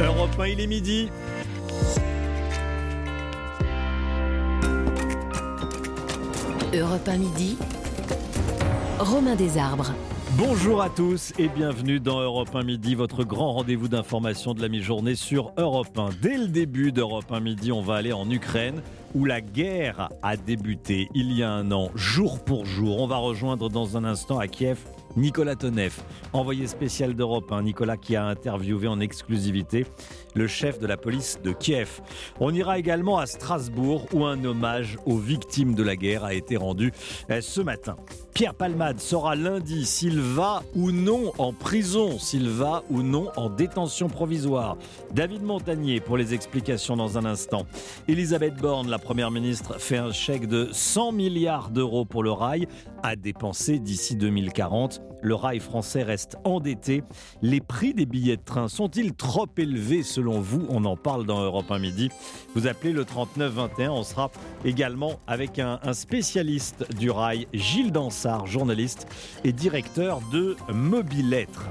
Europe 1, il est midi. Europe 1 midi. Romain Desarbres. Bonjour à tous et bienvenue dans Europe 1 Midi, votre grand rendez-vous d'information de la mi-journée sur Europe 1. Dès le début d'Europe 1 Midi, on va aller en Ukraine où la guerre a débuté il y a un an, jour pour jour. On va rejoindre dans un instant à Kiev Nicolas Tonev, envoyé spécial d'Europe 1. Nicolas qui a interviewé en exclusivité le chef de la police de Kiev. On ira également à Strasbourg où un hommage aux victimes de la guerre a été rendu euh, ce matin. Pierre Palmade saura lundi s'il va ou non en prison, s'il va ou non en détention provisoire. David Montagnier pour les explications dans un instant. Elisabeth Borne, la première ministre, fait un chèque de 100 milliards d'euros pour le rail à dépenser d'ici 2040. Le rail français reste endetté. Les prix des billets de train sont-ils trop élevés selon vous On en parle dans Europe 1 Midi. Vous appelez le 3921. On sera également avec un, spécialiste du rail, Gilles Dansard, journaliste et directeur de Mobilettre.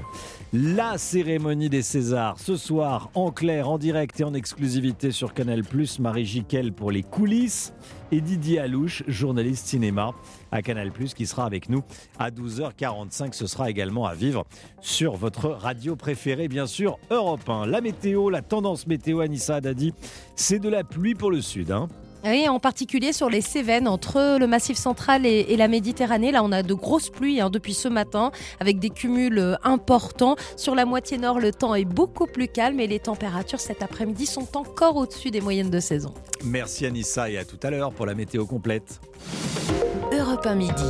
La cérémonie des Césars ce soir en clair, en direct et en exclusivité sur Canal+. Marie Jiquel pour les coulisses et Didier Alouche, journaliste cinéma à Canal+, qui sera avec nous à 12h45. Ce sera également à vivre sur votre radio préférée, bien sûr, Europe 1. La météo, la tendance météo, Anissa Haddadi, c'est de la pluie pour le sud. Hein. Oui, en particulier sur les Cévennes, entre le Massif central et, et la Méditerranée. Là, on a de grosses pluies hein, depuis ce matin, avec des cumuls euh, importants. Sur la moitié nord, le temps est beaucoup plus calme et les températures cet après-midi sont encore au-dessus des moyennes de saison. Merci Anissa et à tout à l'heure pour la météo complète. Europe 1 midi.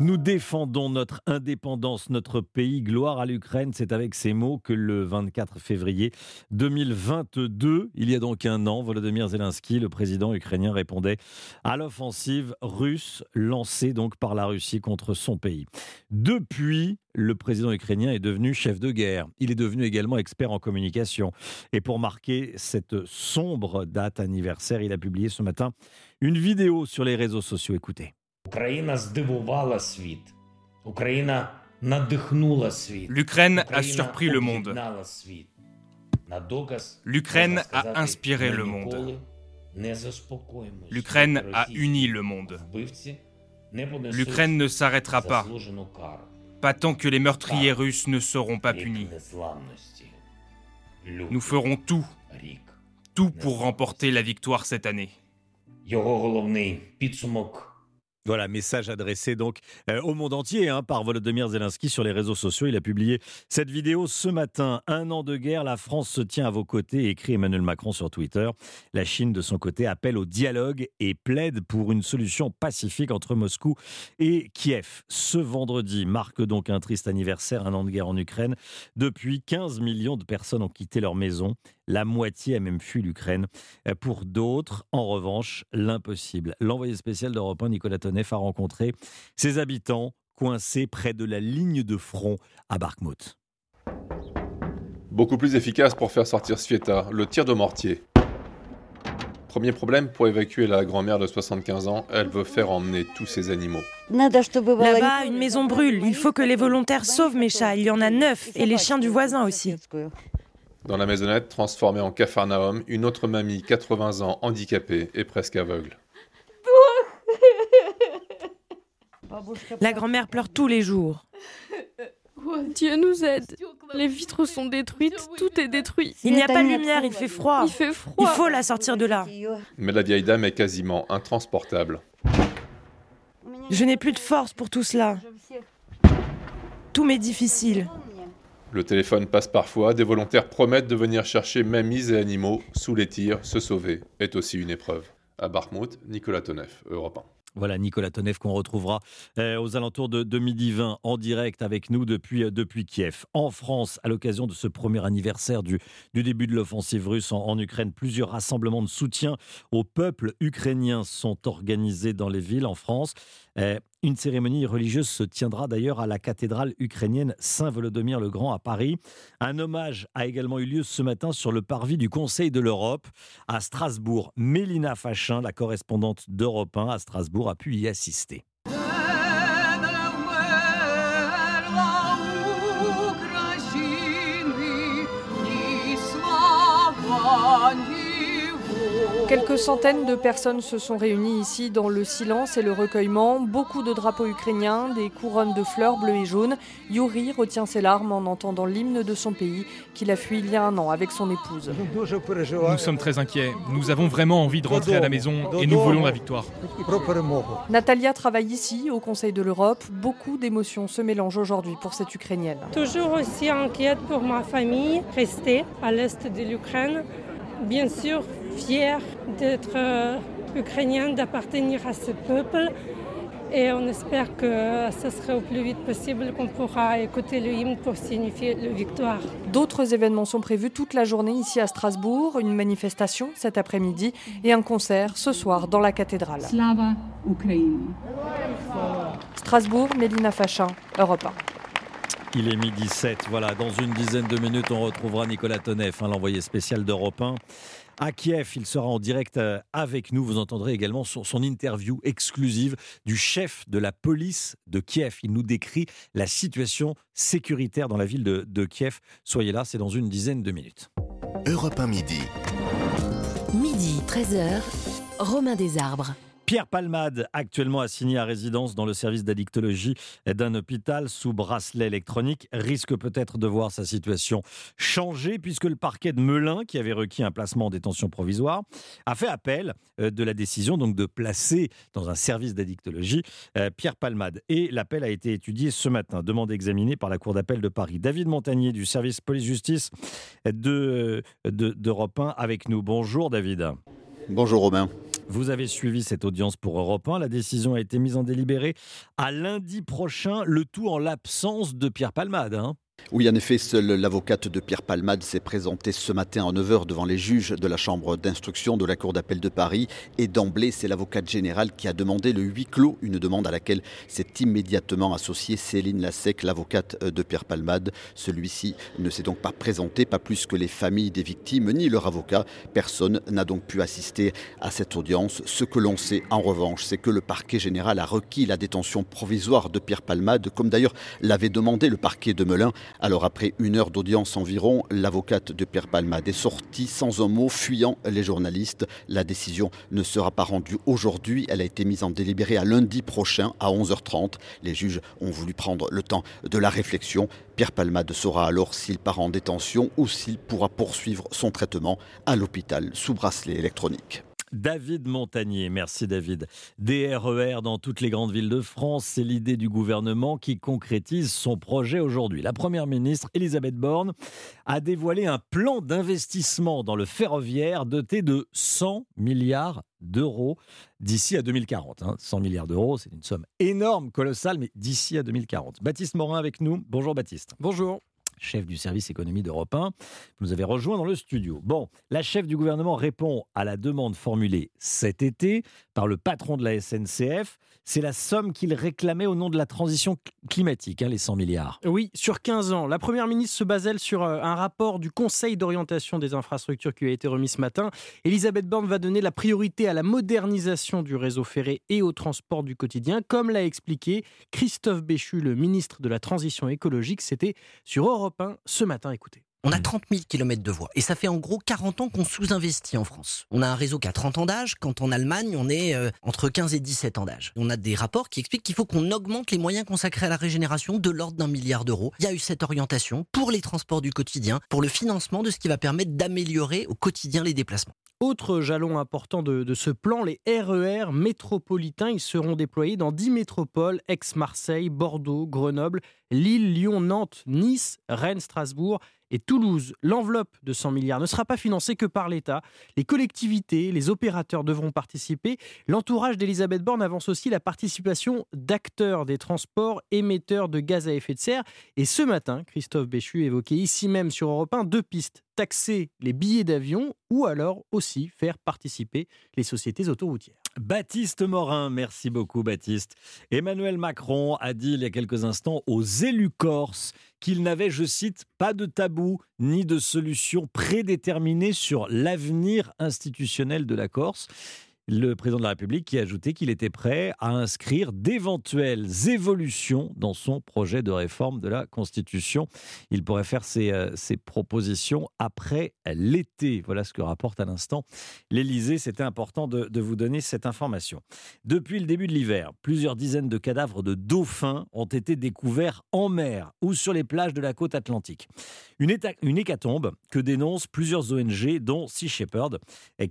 Nous défendons notre indépendance, notre pays. Gloire à l'Ukraine. C'est avec ces mots que le 24 février 2022, il y a donc un an, Volodymyr Zelensky, le président ukrainien, répondait à l'offensive russe lancée donc par la Russie contre son pays. Depuis, le président ukrainien est devenu chef de guerre. Il est devenu également expert en communication. Et pour marquer cette sombre date anniversaire, il a publié ce matin une vidéo sur les réseaux sociaux. Écoutez. L'Ukraine a surpris le monde. L'Ukraine a inspiré le monde. L'Ukraine a uni le monde. L'Ukraine ne s'arrêtera pas, pas tant que les meurtriers russes ne seront pas punis. Nous ferons tout, tout pour remporter la victoire cette année. Voilà, message adressé donc euh, au monde entier hein, par Volodymyr Zelensky sur les réseaux sociaux. Il a publié cette vidéo ce matin. Un an de guerre, la France se tient à vos côtés, écrit Emmanuel Macron sur Twitter. La Chine, de son côté, appelle au dialogue et plaide pour une solution pacifique entre Moscou et Kiev. Ce vendredi marque donc un triste anniversaire, un an de guerre en Ukraine. Depuis, 15 millions de personnes ont quitté leur maison. La moitié a même fui l'Ukraine. Euh, pour d'autres, en revanche, l'impossible. L'envoyé spécial d'Europe 1, Nicolas Tonnet, Toneff, a rencontré ses habitants coincés près de la ligne de front à Bakhmut. Beaucoup plus efficace pour faire sortir Svieta, le tir de mortier. Premier problème pour évacuer la grand-mère de 75 ans, elle veut faire emmener tous ses animaux. Là-bas, une maison brûle. Il faut que les volontaires sauvent mes chats. Il y en a neuf. Et les chiens du voisin aussi. Dans la maisonnette, transformée en capharnaüm, une autre mamie, 80 ans, handicapée et presque aveugle. La grand-mère pleure tous les jours. Dieu nous aide. Les vitres sont détruites, tout est détruit. Il n'y a pas de lumière, il fait froid. Il fait froid. Il faut la sortir de là. Mais la vieille dame est quasiment intransportable. Je n'ai plus de force pour tout cela. Tout m'est difficile. Le téléphone passe parfois, des volontaires promettent de venir chercher mamies et animaux sous les tirs, se sauver est aussi une épreuve. À Bakhmut, Nicolas Tonev, Europe 1. Voilà Nicolas Tonev qu'on retrouvera euh, aux alentours de, midi 20 en direct avec nous depuis, euh, depuis Kiev. En France, à l'occasion de ce premier anniversaire du, du début de l'offensive russe en Ukraine, plusieurs rassemblements de soutien au peuple ukrainien sont organisés dans les villes en France. Euh, une cérémonie religieuse se tiendra d'ailleurs à la cathédrale ukrainienne Saint-Volodymyr le Grand à Paris. Un hommage a également eu lieu ce matin sur le parvis du Conseil de l'Europe à Strasbourg. Mélina Fachin, la correspondante d'Europe 1 à Strasbourg, a pu y assister. Quelques centaines de personnes se sont réunies ici dans le silence et le recueillement. Beaucoup de drapeaux ukrainiens, des couronnes de fleurs bleues et jaunes. Yuri retient ses larmes en entendant l'hymne de son pays qu'il a fui il y a un an avec son épouse. Nous sommes très inquiets. Nous avons vraiment envie de rentrer à la maison et nous voulons la victoire. Natalia travaille ici, au Conseil de l'Europe. Beaucoup d'émotions se mélangent aujourd'hui pour cette Ukrainienne. Toujours aussi inquiète pour ma famille, restée à l'est de l'Ukraine. Bien sûr, fière d'être euh, ukrainienne, d'appartenir à ce peuple. Et on espère que ce sera au plus vite possible qu'on pourra écouter le hymne pour signifier la victoire. D'autres événements sont prévus toute la journée ici à Strasbourg, une manifestation cet après-midi et un concert ce soir dans la cathédrale. Slava Ukraine. Strasbourg, Mélina Fachin, Europe 1. Il est midi 7. Voilà, dans une dizaine de minutes, on retrouvera Nicolas Toneff, hein, l'envoyé spécial d'Europe 1. À Kiev, il sera en direct euh, avec nous. Vous entendrez également son, son interview exclusive du chef de la police de Kiev. Il nous décrit la situation sécuritaire dans la ville de, de Kiev. Soyez là, c'est dans une dizaine de minutes. Europe 1 midi. Midi 13h, Romain Desarbres. Pierre Palmade, actuellement assigné à résidence dans le service d'addictologie d'un hôpital sous bracelet électronique, risque peut-être de voir sa situation changer puisque le parquet de Melun, qui avait requis un placement en détention provisoire, a fait appel euh, de la décision donc de placer dans un service d'addictologie euh, Pierre Palmade. Et l'appel a été étudié ce matin, demande examinée par la Cour d'appel de Paris. David Montagnier du service police-justice de, de, d'Europe 1 avec nous. Bonjour David. Bonjour Romain. Vous avez suivi cette audience pour Europe 1. La décision a été mise en délibéré à lundi prochain, le tout en l'absence de Pierre Palmade. Hein oui, en effet, seule l'avocate de Pierre Palmade s'est présentée ce matin à 9h devant les juges de la Chambre d'instruction de la Cour d'appel de Paris. Et d'emblée, c'est l'avocate générale qui a demandé le huis clos, une demande à laquelle s'est immédiatement associée Céline Lassec, l'avocate de Pierre Palmade. Celui-ci ne s'est donc pas présenté, pas plus que les familles des victimes ni leur avocat. Personne n'a donc pu assister à cette audience. Ce que l'on sait en revanche, c'est que le parquet général a requis la détention provisoire de Pierre Palmade, comme d'ailleurs l'avait demandé le parquet de Melun. Alors après une heure d'audience environ, l'avocate de Pierre Palmade est sortie sans un mot, fuyant les journalistes. La décision ne sera pas rendue aujourd'hui. Elle a été mise en délibéré à lundi prochain à 11h30. Les juges ont voulu prendre le temps de la réflexion. Pierre Palmade saura alors s'il part en détention ou s'il pourra poursuivre son traitement à l'hôpital sous bracelet électronique. David Montagnier, merci David. Des RER dans toutes les grandes villes de France, c'est l'idée du gouvernement qui concrétise son projet aujourd'hui. La Première ministre Elisabeth Borne a dévoilé un plan d'investissement dans le ferroviaire doté de 100 milliards d'euros d'ici à 2040. 100 hein. milliards d'euros, c'est une somme énorme, colossale, mais d'ici à 2040. Baptiste Morin avec nous. Bonjour Baptiste. Bonjour chef du service économie d'Europe 1. Vous nous avez rejoint dans le studio. Bon, la chef du gouvernement répond à la demande formulée cet été par le patron de la SNCF. C'est la somme qu'il réclamait au nom de la transition climatique, hein, les 100 milliards. Oui, sur 15 ans. La Première ministre se base, elle, sur euh, un rapport du Conseil d'orientation des infrastructures qui a été remis ce matin. Elisabeth Borne va donner la priorité à la modernisation du réseau ferré et au transport du quotidien, comme l'a expliqué Christophe Béchu, le ministre de la Transition écologique. C'était sur Europe 1 ce matin. Écoutez. On a 30 000 km de voies. Et ça fait en gros 40 ans qu'on sous-investit en France. On a un réseau qui a 30 ans d'âge, quand en Allemagne, on est euh, entre 15 et 17 ans d'âge. On a des rapports qui expliquent qu'il faut qu'on augmente les moyens consacrés à la régénération de l'ordre d'un milliard d'euros. Il y a eu cette orientation pour les transports du quotidien, pour le financement de ce qui va permettre d'améliorer au quotidien les déplacements. Autre jalon important de, de, ce plan, les RER e métropolitains. Ils seront déployés dans 10 métropoles, Aix-Marseille, Bordeaux, Grenoble, Lille, Lyon, Nantes, Nice, Rennes, Strasbourg et Toulouse. L'enveloppe de 100 milliards ne sera pas financée que par l'État. Les collectivités, les opérateurs devront participer. L'entourage d'Elisabeth Borne avance aussi la participation d'acteurs des transports émetteurs de gaz à effet de serre. Et ce matin, Christophe Béchu évoquait ici même sur Europe 1 deux pistes taxer les billets d'avion ou alors aussi faire participer les sociétés autoroutières. Baptiste Morin, merci beaucoup Baptiste. Emmanuel Macron a dit il y a quelques instants aux élus corses qu'il n'avait, je cite, pas de tabou ni de solution prédéterminée sur l'avenir institutionnel de la Corse. Le président de la République qui a ajouté qu'il était prêt à inscrire d'éventuelles évolutions dans son projet de réforme de la Constitution. Il pourrait faire ses, euh, propositions après l'été. Voilà ce que rapporte à l'instant l'Élysée. C'était important de, vous donner cette information. Depuis le début de l'hiver, plusieurs dizaines de cadavres de dauphins ont été découverts en mer ou sur les plages de la côte atlantique. Une, éta- une hécatombe que dénoncent plusieurs ONG, dont Sea Shepherd,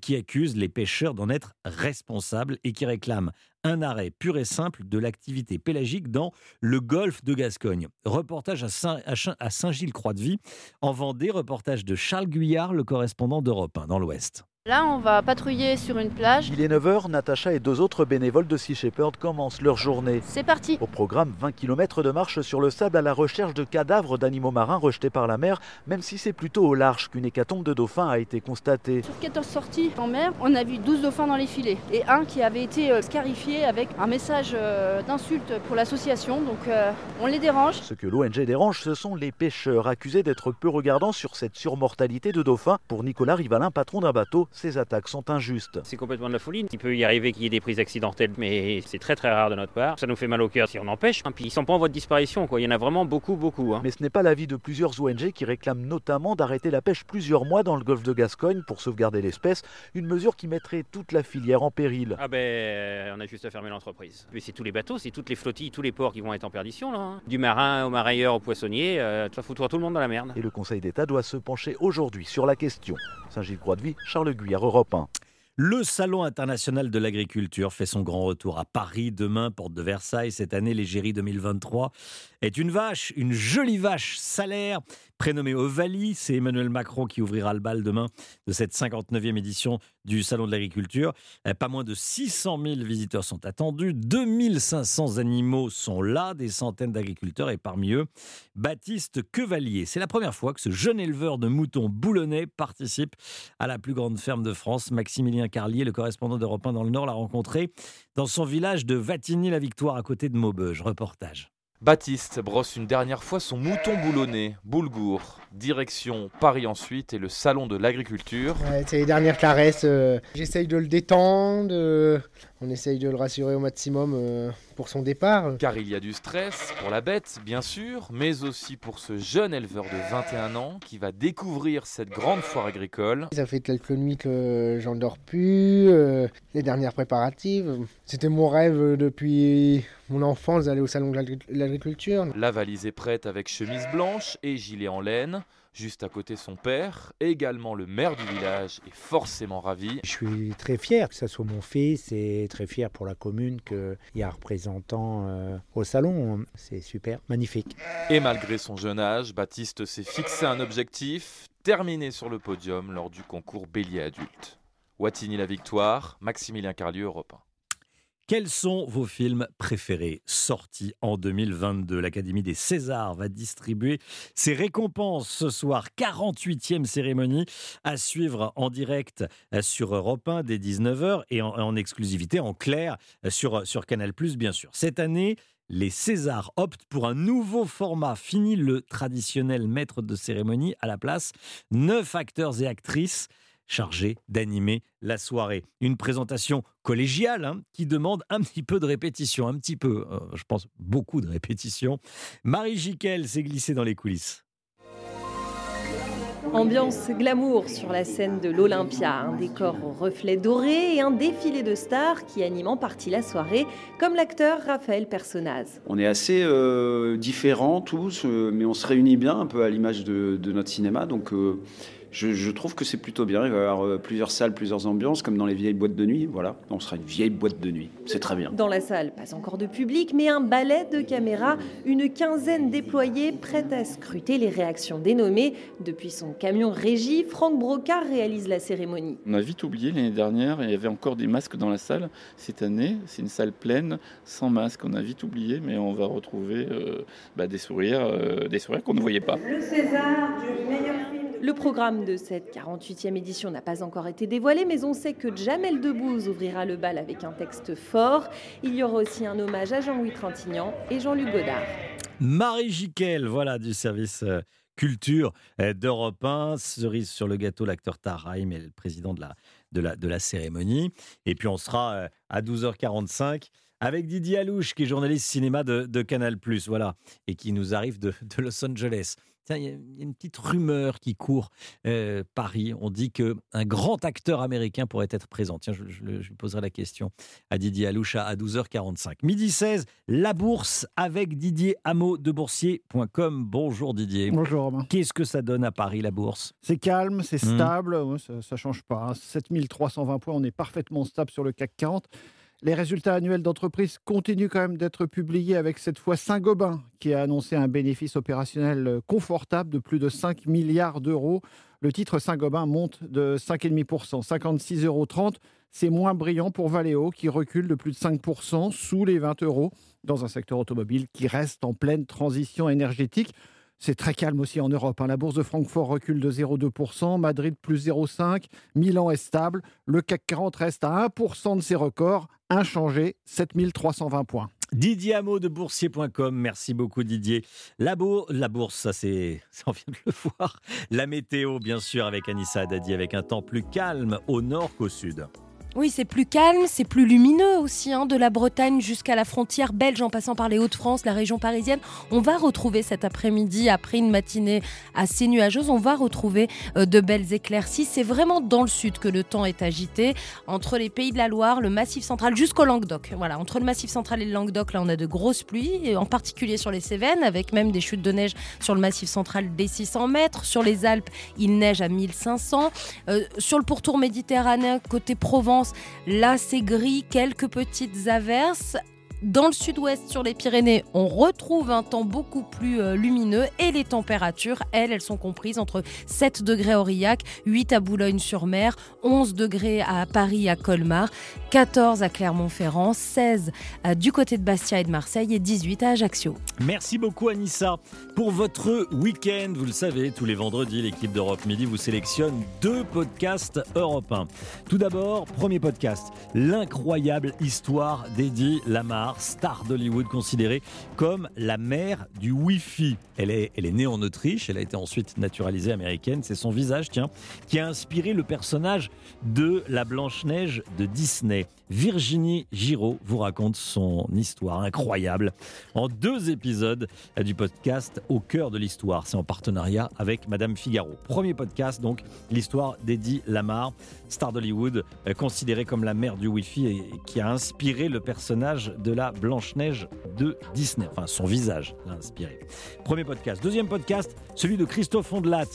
qui accusent les pêcheurs d'en être responsables et qui réclament un arrêt pur et simple de l'activité pélagique dans le golfe de Gascogne. Reportage à Saint-Gilles-Croix-de-Vie, en Vendée, reportage de Charles Guyard, le correspondant d'Europe 1 dans l'Ouest. Là, on va patrouiller sur une plage. Il est 9h, Natacha et deux autres bénévoles de Sea Shepherd commencent leur journée. C'est parti. Au programme, 20 km de marche sur le sable à la recherche de cadavres d'animaux marins rejetés par la mer, même si c'est plutôt au large qu'une hécatombe de dauphins a été constatée. Sur 14 sorties en mer, on a vu 12 dauphins dans les filets. Et un qui avait été euh, scarifié avec un message euh, d'insulte pour l'association. Donc euh, on les dérange. Ce que l'ONG dérange, ce sont les pêcheurs accusés d'être peu regardants sur cette surmortalité de dauphins. Pour Nicolas Rivalin, patron d'un bateau, ces attaques sont injustes. C'est complètement de la folie. Il peut y arriver qu'il y ait des prises accidentelles, mais c'est très très rare de notre part. Ça nous fait mal au cœur si on empêche. Puis ils sont pas en voie de disparition, quoi. Il y en a vraiment beaucoup, beaucoup. hein. Mais ce n'est pas l'avis de plusieurs ONG qui réclament notamment d'arrêter la pêche plusieurs mois dans le golfe de Gascogne pour sauvegarder l'espèce, une mesure qui mettrait toute la filière en péril. Ah ben, euh, on a juste à fermer l'entreprise. Puis c'est tous les bateaux, c'est toutes les flottilles, tous les ports qui vont être en perdition là. hein. Du marin au marailleur au poissonnier, euh, ça foutra tout le monde dans la merde. Et le Conseil d'État doit se pencher aujourd'hui sur la question. Saint-Gilles-Croix-de-Vie, Charles Guyard, Europe 1. Le Salon international de l'agriculture fait son grand retour à Paris demain, porte de Versailles. Cette année, l'égérie 2023 est une vache, une jolie vache salaire, prénommée Ovalie. C'est Emmanuel Macron qui ouvrira le bal demain de cette 59e édition du Salon de l'agriculture. Euh, Pas moins de 600 000 visiteurs sont attendus, 2500 animaux sont là, des centaines d'agriculteurs et parmi eux, Baptiste Quevalier. C'est la première fois que ce jeune éleveur de moutons boulonnais participe à la plus grande ferme de France. Maximilien Carlier, le correspondant d'Europe 1 dans le Nord, l'a rencontré dans son village de Vatigny-la-Victoire à côté de Maubeuge. Reportage. Baptiste brosse une dernière fois son mouton boulonné, Boulgour. Direction Paris ensuite et le salon de l'agriculture. Ouais, c'est les dernières caresses. euh, J'essaye de le détendre. euh, on essaye de le rassurer au maximum euh, pour son départ. Car il y a du stress pour la bête, bien sûr, mais aussi pour ce jeune éleveur de 21 ans qui va découvrir cette grande foire agricole. Ça fait quelques nuits que j'en dors plus. euh, les dernières préparatives. C'était mon rêve depuis mon enfance d'aller au salon de l'agri- l'agriculture. La valise est prête avec chemise blanche et gilet en laine. Juste à côté son père, également le maire du village, est forcément ravi. Je suis très fier que ce soit mon fils et très fier pour la commune qu'il y a un représentant euh, au salon. C'est super, magnifique. Et malgré son jeune âge, Baptiste s'est fixé un objectif, terminer sur le podium lors du concours bélier adulte. Wattigny la victoire, Maximilien Carlieu, Europe 1. Quels sont vos films préférés sortis en 2022 L'Académie des Césars va distribuer ses récompenses ce soir. 48e cérémonie à suivre en direct euh, sur Europe 1 dès 19h et en, en exclusivité en clair euh, sur, sur Canal+, bien sûr. Cette année, les Césars optent pour un nouveau format. Fini le traditionnel maître de cérémonie. À la place, neuf acteurs et actrices chargés d'animer la soirée. Une présentation collégiale hein, qui demande un petit peu de répétition, un petit peu, euh, je pense beaucoup de répétition. Marie Jiquel s'est glissée dans les coulisses. Ambiance glamour sur la scène de l'Olympia, un décor aux reflets dorés et un défilé de stars qui animent en partie la soirée, comme l'acteur Raphaël Personnaz. On est assez euh, différents tous, euh, mais on se réunit bien, un peu à l'image de, de notre cinéma. Donc euh, je, je trouve que c'est plutôt bien. Il va y avoir euh, plusieurs salles, plusieurs ambiances, comme dans les vieilles boîtes de nuit. Voilà, on sera une vieille boîte de nuit. C'est très bien. Dans la salle, pas encore de public, mais un balai de caméras, une quinzaine déployés, prêts à scruter les réactions dénommées. Depuis son camion régie, Franck Brocard réalise la cérémonie. On a vite oublié l'année dernière, il y avait encore des masques dans la salle. Cette année, c'est une salle pleine, sans masque. On a vite oublié, mais on va retrouver euh, bah, des sourires, euh, des sourires qu'on ne voyait pas. Le César du meilleur film. Le programme de cette 48e édition n'a pas encore été dévoilé, mais on sait que Jamel Debbouze ouvrira le bal avec un texte fort. Il y aura aussi un hommage à Jean-Louis Trintignant et Jean-Luc Godard. Marie Jiquel, voilà du service euh, culture d'Europe 1. Cerise sur le gâteau, l'acteur Tarheim est le président de la, de, de cérémonie. Et puis on sera à 12h45 avec Didier Alouche, qui est journaliste cinéma de, Canal+, voilà, et qui nous arrive de, Los Angeles. Il y a une petite rumeur qui court euh, Paris. On dit que un grand acteur américain pourrait être présent. Tiens, je, je, poserai la question à Didier Alouche à 12h45. Midi 16, la bourse avec Didier Hameau de Boursier.com. Bonjour Didier. Bonjour Romain. Qu'est-ce que ça donne à Paris, la bourse? C'est calme, c'est hmm. stable, ça ne change pas. 7320 points, on est parfaitement stable sur le CAC 40. Les résultats annuels d'entreprise continuent quand même d'être publiés avec cette fois Saint-Gobain qui a annoncé un bénéfice opérationnel confortable de plus de 5 milliards d'euros. Le titre Saint-Gobain monte de 5,5%, 56,30 euros. C'est moins brillant pour Valeo qui recule de plus de 5% sous les 20 euros dans un secteur automobile qui reste en pleine transition énergétique. C'est très calme aussi en Europe. Hein. La bourse de Francfort recule de 0,2%, Madrid plus 0,5%, Milan est stable, le CAC 40 reste à 1% de ses records, inchangé, 7320 points. Didier Hameau de boursier.com, merci beaucoup Didier. La, la bourse, ça c'est, on vient de le voir. La météo, bien sûr, avec Anissa Dadi, avec un temps plus calme au nord qu'au sud. Oui, c'est plus calme, c'est plus lumineux aussi, hein, de la Bretagne jusqu'à la frontière belge en passant par les Hauts-de-France, la région parisienne. On va retrouver cet après-midi, après une matinée assez nuageuse, on va retrouver euh, de belles éclaircies. C'est vraiment dans le sud que le temps est agité, entre les pays de la Loire, le Massif central, jusqu'au Languedoc. Voilà, entre le Massif central et le Languedoc, là on a de grosses pluies, en particulier sur les Cévennes, avec même des chutes de neige sur le Massif central des 600 mètres. Sur les Alpes, il neige à 1500. Euh, sur le pourtour méditerranéen, côté Provence, Là, c'est gris, quelques petites averses. Dans le sud-ouest, sur les Pyrénées, on retrouve un temps beaucoup plus euh, lumineux et les températures, elles, elles sont comprises entre 7 degrés à Aurillac, 8 à Boulogne-sur-Mer, 11 degrés à Paris, à Colmar, 14 à Clermont-Ferrand, 16 euh, du côté de Bastia et de Marseille et 18 à Ajaccio. Merci beaucoup Anissa pour votre week-end. Vous le savez, tous les vendredis, l'équipe d'Europe Midi vous sélectionne deux podcasts européens. Tout d'abord, premier podcast, l'incroyable histoire d'Eddie Lamar star d'Hollywood considérée comme la mère du Wi-Fi. Elle est, elle est née en Autriche, elle a été ensuite naturalisée américaine. C'est son visage, tiens, qui a inspiré le personnage de la Blanche-Neige de Disney. Virginie Giraud vous raconte son histoire incroyable en deux épisodes du podcast Au cœur de l'histoire. C'est en partenariat avec Madame Figaro. Premier podcast, donc, l'histoire d'Eddie Lamar, star d'Hollywood, euh, considérée comme la mère du Wi-Fi et qui a inspiré le personnage de la Blanche-Neige de Disney. Enfin, son visage l'a inspiré. Premier podcast. Deuxième podcast, celui de Christophe Ondelat,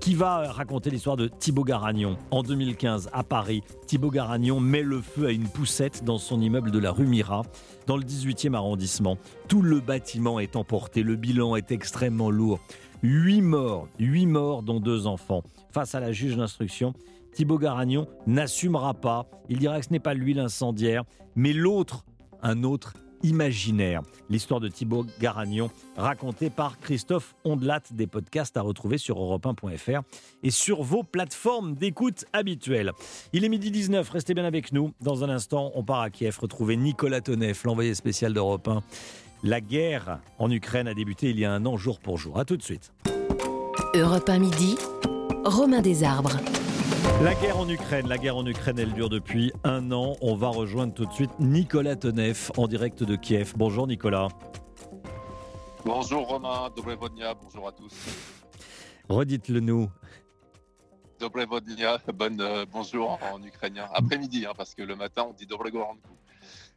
qui va raconter l'histoire de Thibaut Garagnon. En 2015, à Paris, Thibaut Garagnon met le feu à une poussette dans son immeuble de la rue Mira, dans le 18e arrondissement. Tout le bâtiment est emporté, le bilan est extrêmement lourd. Huit morts, huit morts dont deux enfants. Face à la juge d'instruction, Thibaut Garagnon n'assumera pas. Il dira que ce n'est pas lui l'incendiaire, mais l'autre un autre imaginaire. L'histoire de Thibaut Garagnon, racontée par Christophe Ondelat, des podcasts à retrouver sur europe1.fr et sur vos plateformes d'écoute habituelles. Il est midi 19, restez bien avec nous. Dans un instant, on part à Kiev retrouver Nicolas Tonev, l'envoyé spécial d'Europe 1. La guerre en Ukraine a débuté il y a un an, jour pour jour. A tout de suite. Europe 1 midi, Romain Desarbres. La guerre en Ukraine, la guerre en Ukraine, elle dure depuis un an. On va rejoindre tout de suite Nicolas Tonev en direct de Kiev. Bonjour Nicolas. Bonjour Romain, Dobrevodnia, bonjour à tous. Redites-le nous. Dobrevodnia, bonne, euh, bonjour en, ukrainien. Après-midi, hein, parce que le matin on dit Dobregorandku.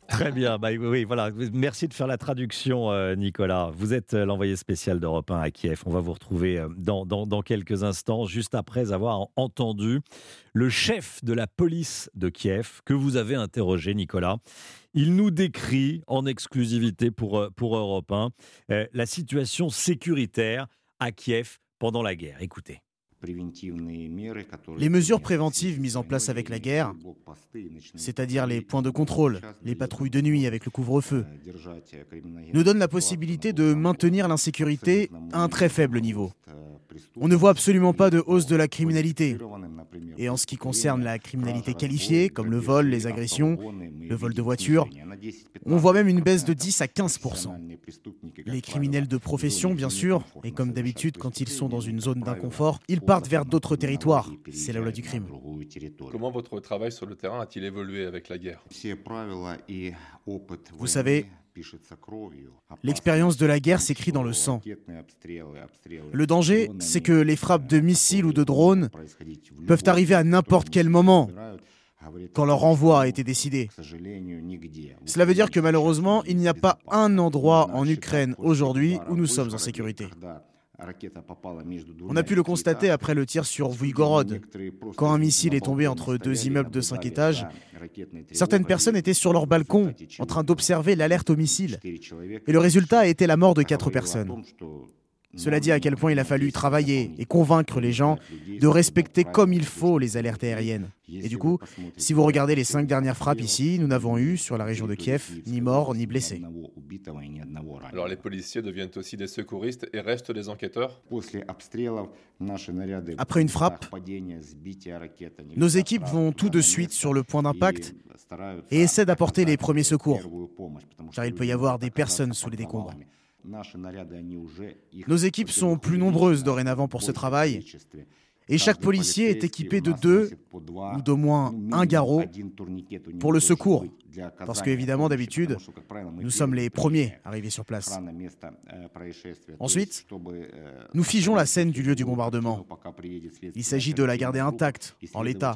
Très bien. Bah, oui, voilà. Merci de faire la traduction, euh, Nicolas. Vous êtes euh, l'envoyé spécial d'Europe 1 à Kiev. On va vous retrouver euh, dans, quelques instants, juste après avoir entendu le chef de la police de Kiev que vous avez interrogé, Nicolas. Il nous décrit en exclusivité pour, pour Europe 1 la situation sécuritaire à Kiev pendant la guerre. Écoutez. Les mesures préventives mises en place avec la guerre, c'est-à-dire les points de contrôle, les patrouilles de nuit avec le couvre-feu, nous donnent la possibilité de maintenir l'insécurité à un très faible niveau. On ne voit absolument pas de hausse de la criminalité. Et en ce qui concerne la criminalité qualifiée, comme le vol, les agressions, le vol de voitures, on voit même une baisse de 10 à 15% Les criminels de profession, bien sûr, et comme d'habitude, quand ils sont dans une zone d'inconfort, ils partent vers d'autres territoires. C'est la loi du crime. Comment votre travail sur le terrain a-t-il évolué avec la guerre? Vous savez, L'expérience de la guerre s'écrit dans le sang. Le danger, c'est que les frappes de missiles ou de drones peuvent arriver à n'importe quel moment, quand leur envoi a été décidé. Cela veut dire que malheureusement, il n'y a pas un endroit en Ukraine aujourd'hui où nous sommes en sécurité. On a pu le constater après le tir sur Vuigorod. Quand un missile est tombé entre deux immeubles de 5 étages, certaines personnes étaient sur leur balcon en train d'observer l'alerte au missile. Et le résultat a été la mort de quatre personnes. Cela dit à quel point il a fallu travailler et convaincre les gens de respecter comme il faut les alertes aériennes. Et du coup, si vous regardez les cinq dernières frappes ici, nous n'avons eu, sur la région de Kiev, ni morts ni blessés. Alors les policiers deviennent aussi des secouristes et restent des enquêteurs Après une frappe, nos équipes vont tout de suite sur le point d'impact et essaient d'apporter les premiers secours, car il peut y avoir des personnes sous les décombres. Nos équipes sont plus nombreuses dorénavant pour ce travail. Et chaque policier est équipé de deux ou d'au moins un garrot pour le secours. Parce qu'évidemment, d'habitude, nous sommes les premiers arrivés sur place. Ensuite, nous figeons la scène du lieu du bombardement. Il s'agit de la garder intacte, en l'état,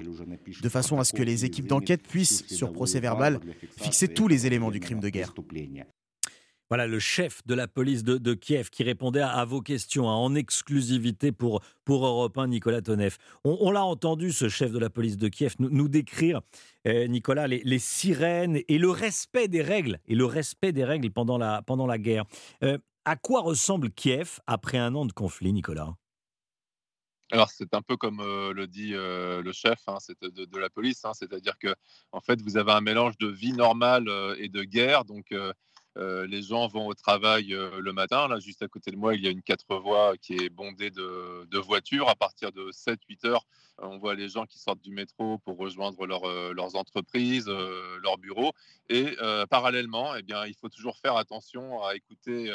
de façon à ce que les équipes d'enquête puissent, sur procès verbal, fixer tous les éléments du crime de guerre. Voilà le chef de la police de, Kiev qui répondait à, vos questions hein, en exclusivité pour, pour Europe 1, Nicolas Tonev. On, l'a entendu, ce chef de la police de Kiev, nous, décrire, euh, Nicolas, les, sirènes et le respect des règles, et le respect des règles pendant la, pendant la guerre. Euh, à quoi ressemble Kiev après un an de conflit, Nicolas? Alors c'est un peu comme euh, le dit le chef hein, de, la police, hein, c'est-à-dire que en fait vous avez un mélange de vie normale et de guerre, donc euh, les gens vont au travail euh, le matin. Là, juste à côté de moi, il y a une quatre voies qui est bondée de, voitures. À partir de 7-8 heures, on voit les gens qui sortent du métro pour rejoindre euh, leurs entreprises, leurs bureaux. Et parallèlement, eh bien, il faut toujours faire attention à écouter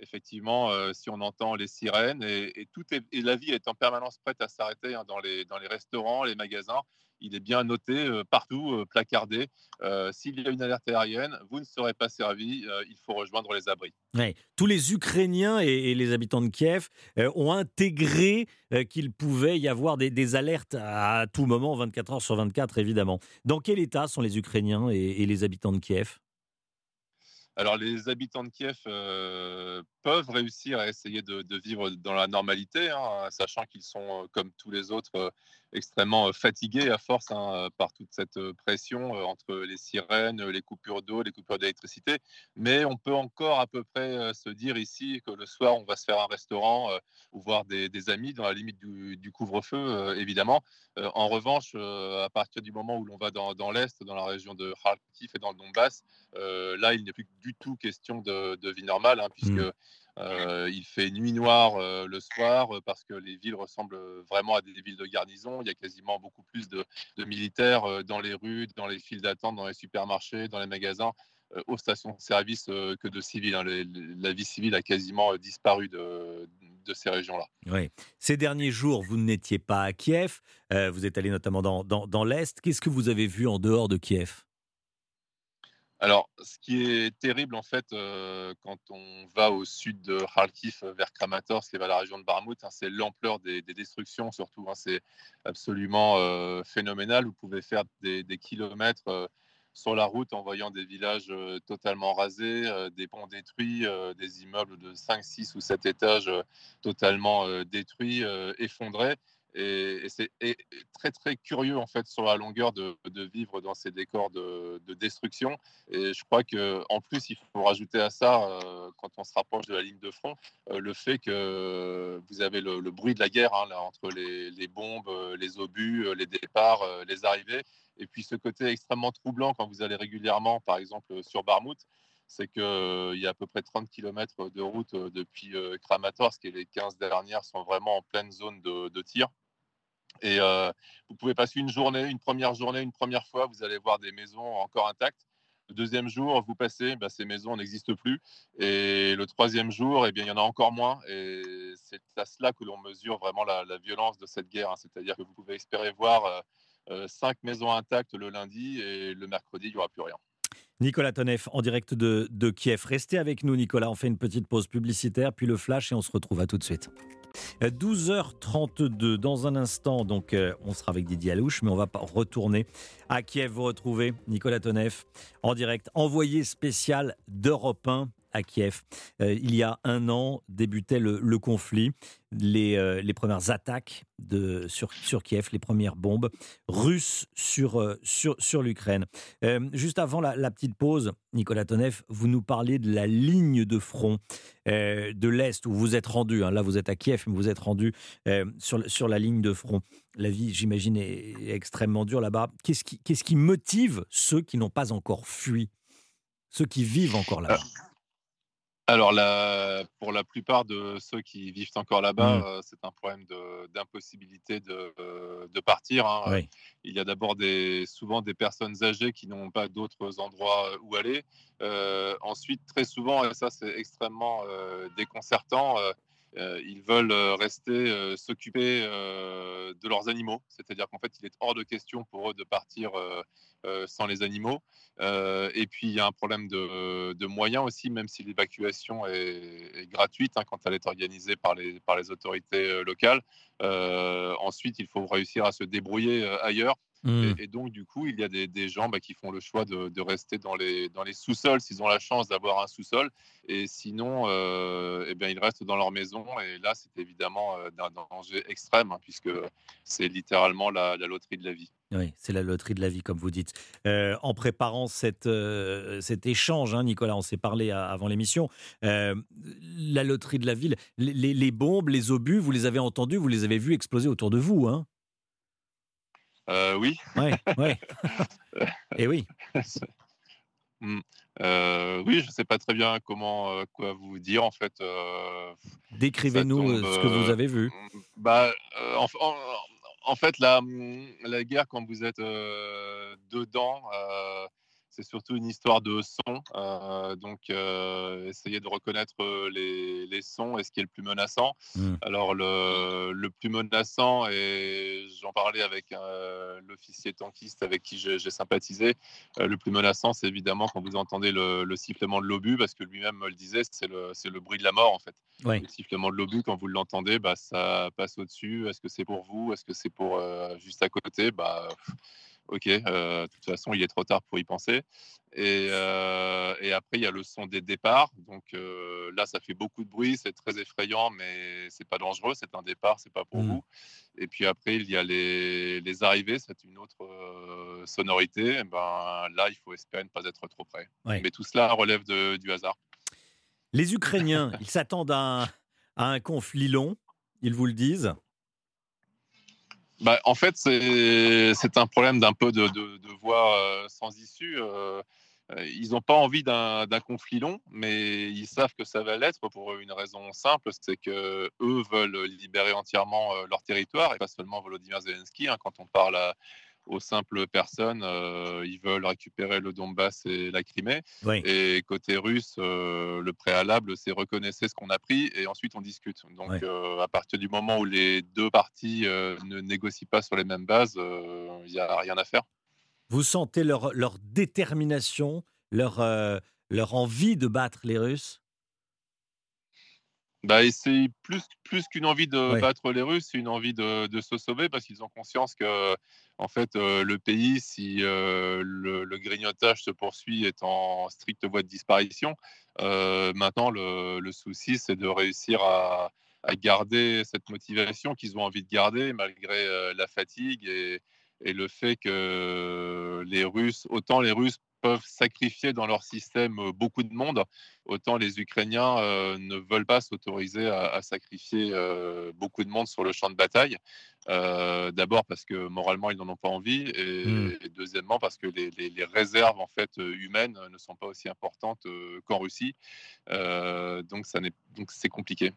effectivement, si on entend les sirènes et, tout et la vie est en permanence prête à s'arrêter hein, dans, les, dans les restaurants, les magasins il est bien noté euh, partout, euh, placardé. Euh, s'il y a une alerte aérienne, vous ne serez pas servi, il faut rejoindre les abris. Tous les Ukrainiens et, les habitants de Kiev ont intégré qu'il pouvait y avoir des, alertes à tout moment, 24 heures sur 24 évidemment. Dans quel état sont les Ukrainiens et les habitants de Kiev? Alors, les habitants de Kiev euh, peuvent réussir à essayer de, vivre dans la normalité, hein, sachant qu'ils sont, comme tous les autres, extrêmement fatigués à force hein, par toute cette pression entre les sirènes, les coupures d'eau, les coupures d'électricité. Mais on peut encore à peu près se dire ici que le soir, on va se faire un restaurant ou voir des, amis dans la limite du, couvre-feu, évidemment. en revanche, à partir du moment où l'on va dans, dans l'Est, dans la région de Kharkiv et dans le Donbass, là, il n'est plus du tout question de, vie normale, hein, puisque mmh. Euh, il fait nuit noire euh, le soir, euh, parce que les villes ressemblent vraiment à des villes de garnison. Il y a quasiment beaucoup plus de, militaires dans les rues, dans les files d'attente, dans les supermarchés, dans les magasins, aux stations de service que de civils. Hein. la vie civile a quasiment disparu de, ces régions-là. Oui. Ces derniers jours, vous n'étiez pas à Kiev, vous êtes allé notamment dans l'Est. Qu'est-ce que vous avez vu en dehors de Kiev? Alors, ce qui est terrible, en fait, euh, quand on va au sud de Kharkiv, euh, vers Kramatorsk et vers la région de Barmout, hein, c'est l'ampleur des, destructions, surtout. Hein, c'est absolument euh, phénoménal. Vous pouvez faire des, kilomètres sur la route en voyant des villages totalement rasés, des ponts détruits, des immeubles de 5, 6 ou 7 étages totalement détruits, effondrés. Et, c'est très très curieux en fait sur la longueur de, vivre dans ces décors de, destruction. Et je crois que en plus il faut rajouter à ça, euh, quand on se rapproche de la ligne de front, euh, le fait que vous avez le, bruit de la guerre hein, entre les, bombes, les obus, les départs, les arrivées, et puis ce côté extrêmement troublant quand vous allez régulièrement, par exemple sur Barmouth, c'est qu'il y a à peu près 30 km de route depuis Kramatorsk et les 15 dernières sont vraiment en pleine zone de tir. Et euh, vous pouvez passer une journée, une première journée, une première fois, vous allez voir des maisons encore intactes. Le deuxième jour, vous passez, bah, ces maisons n'existent plus. Et le troisième jour, eh bien, il y en a encore moins. Et c'est à cela que l'on mesure vraiment la, violence de cette guerre. Hein. C'est-à-dire que vous pouvez espérer voir euh, euh, cinq maisons intactes le lundi et le mercredi, il n'y aura plus rien. Nicolas Tonev, en direct de, de Kiev. Restez avec nous, Nicolas. On fait une petite pause publicitaire, puis le flash et on se retrouve à tout de suite. 12h32 dans un instant, donc euh, on sera avec Didier Alouche, mais on va retourner à Kiev. Vous retrouvez Nicolas Tonev en direct, envoyé spécial d'Europe 1 à Kiev. Euh, il y a un an débutait le, conflit, euh, les, premières attaques de, sur, sur, Kiev, les premières bombes russes sur, euh, sur, sur l'Ukraine. juste avant la, petite pause, Nicolas Tonev, vous nous parlez de la ligne de front de l'Est où vous êtes rendu. Hein. là, vous êtes à Kiev, mais vous êtes rendu sur, sur la ligne de front. La vie, j'imagine, est, extrêmement dure là-bas. Qu'est-ce qui, qu'est-ce qui motive ceux qui n'ont pas encore fui ceux qui vivent encore là-bas? Alors, pour la plupart de ceux qui vivent encore là-bas, mmh. euh, c'est un problème d'impossibilité de, euh, de, partir. Hein. Il y a d'abord des, souvent des personnes âgées qui n'ont pas d'autres endroits euh, où aller. ensuite, très souvent, et ça c'est extrêmement déconcertant, ils veulent rester s'occuper de leurs animaux. C'est-à-dire qu'en fait, il est hors de question pour eux de partir sans les animaux. et puis, il y a un problème de, moyens aussi, même si l'évacuation est, gratuite hein, quand elle est organisée par les autorités locales. ensuite, il faut réussir à se débrouiller ailleurs. Mmh. Et, donc, du coup, il y a des, gens bah, qui font le choix de, rester dans les, dans les sous-sols s'ils ont la chance d'avoir un sous-sol. Et sinon, euh, eh bien, ils restent dans leur maison. Et là, c'est évidemment euh, d'un danger extrême, hein, puisque c'est littéralement la, loterie de la vie. Oui, c'est la loterie de la vie, comme vous dites. Euh, en préparant cette, cet échange, hein, Nicolas, on s'est parlé avant l'émission, la loterie de la ville, les, les, bombes, les obus, vous les avez entendus, vous les avez vus exploser autour de vous. Hein euh, oui. Oui, oui. Et oui. Euh, oui, je ne sais pas très bien comment euh, quoi vous dire en fait. Décrivez-nous ce que vous avez vu. Bah, en, fait, la, la guerre, quand vous êtes dedans, c'est surtout une histoire de son. Euh, donc, euh, essayer de reconnaître euh, les, sons et ce qui est le plus menaçant. Mmh. Alors, le, plus menaçant, et j'en parlais avec l'officier tankiste avec qui j'ai sympathisé, le plus menaçant, c'est évidemment quand vous entendez le, sifflement de l'obus, parce que lui-même me le disait, c'est le, le, bruit de la mort, en fait. Le sifflement de l'obus, quand vous l'entendez, bah, ça passe au-dessus. Est-ce que c'est pour vous? Est-ce que c'est pour juste à côté? Bah, ok, euh, de toute façon, il est trop tard pour y penser. Et, euh, et après, il y a le son des départs. Donc euh, là, ça fait beaucoup de bruit, c'est très effrayant, mais c'est pas dangereux. C'est un départ, c'est pas pour mmh. vous. Et puis après, il y a les, les arrivées, c'est une autre sonorité. Et ben, là, il faut espérer ne pas être trop près. Mais tout cela relève de, du hasard. Les Ukrainiens, ils s'attendent à, à un conflit long, ils vous le disent bah, en fait, c'est un problème d'un peu de, de, voie euh, sans issue. Euh, euh, ils n'ont pas envie d'un conflit long, mais ils savent que ça va l'être pour une raison simple, c'est que eux veulent libérer entièrement leur territoire et pas seulement Volodymyr Zelensky. Hein, quand on parle à, aux simples personnes. Euh, ils veulent récupérer le Donbass et la Crimée. Et côté russe, euh, le préalable, c'est reconnaissez ce qu'on a pris et ensuite on discute. Donc euh, à partir du moment où les deux parties ne négocient pas sur les mêmes bases, il n'y a rien à faire. Vous sentez leur, leur détermination, leur, leur envie de battre les Russes? Bah, c'est plus, plus qu'une envie de battre les Russes, c'est une envie de, de, se sauver parce qu'ils ont conscience que en fait, euh, le pays, si euh, le, grignotage se poursuit, est en stricte voie de disparition. Euh, maintenant, le, le souci, c'est de réussir à, à, garder cette motivation qu'ils ont envie de garder malgré la fatigue et, et, le fait que les Russes, autant les Russes peuvent sacrifier dans leur système euh, beaucoup de monde, autant les Ukrainiens euh, ne veulent pas s'autoriser à, sacrifier euh, beaucoup de monde sur le champ de bataille. D'abord parce que moralement ils n'en ont pas envie, hmm. et, deuxièmement parce que les, réserves en fait humaines ne sont pas aussi importantes qu'en Russie. donc ça donc c'est compliqué.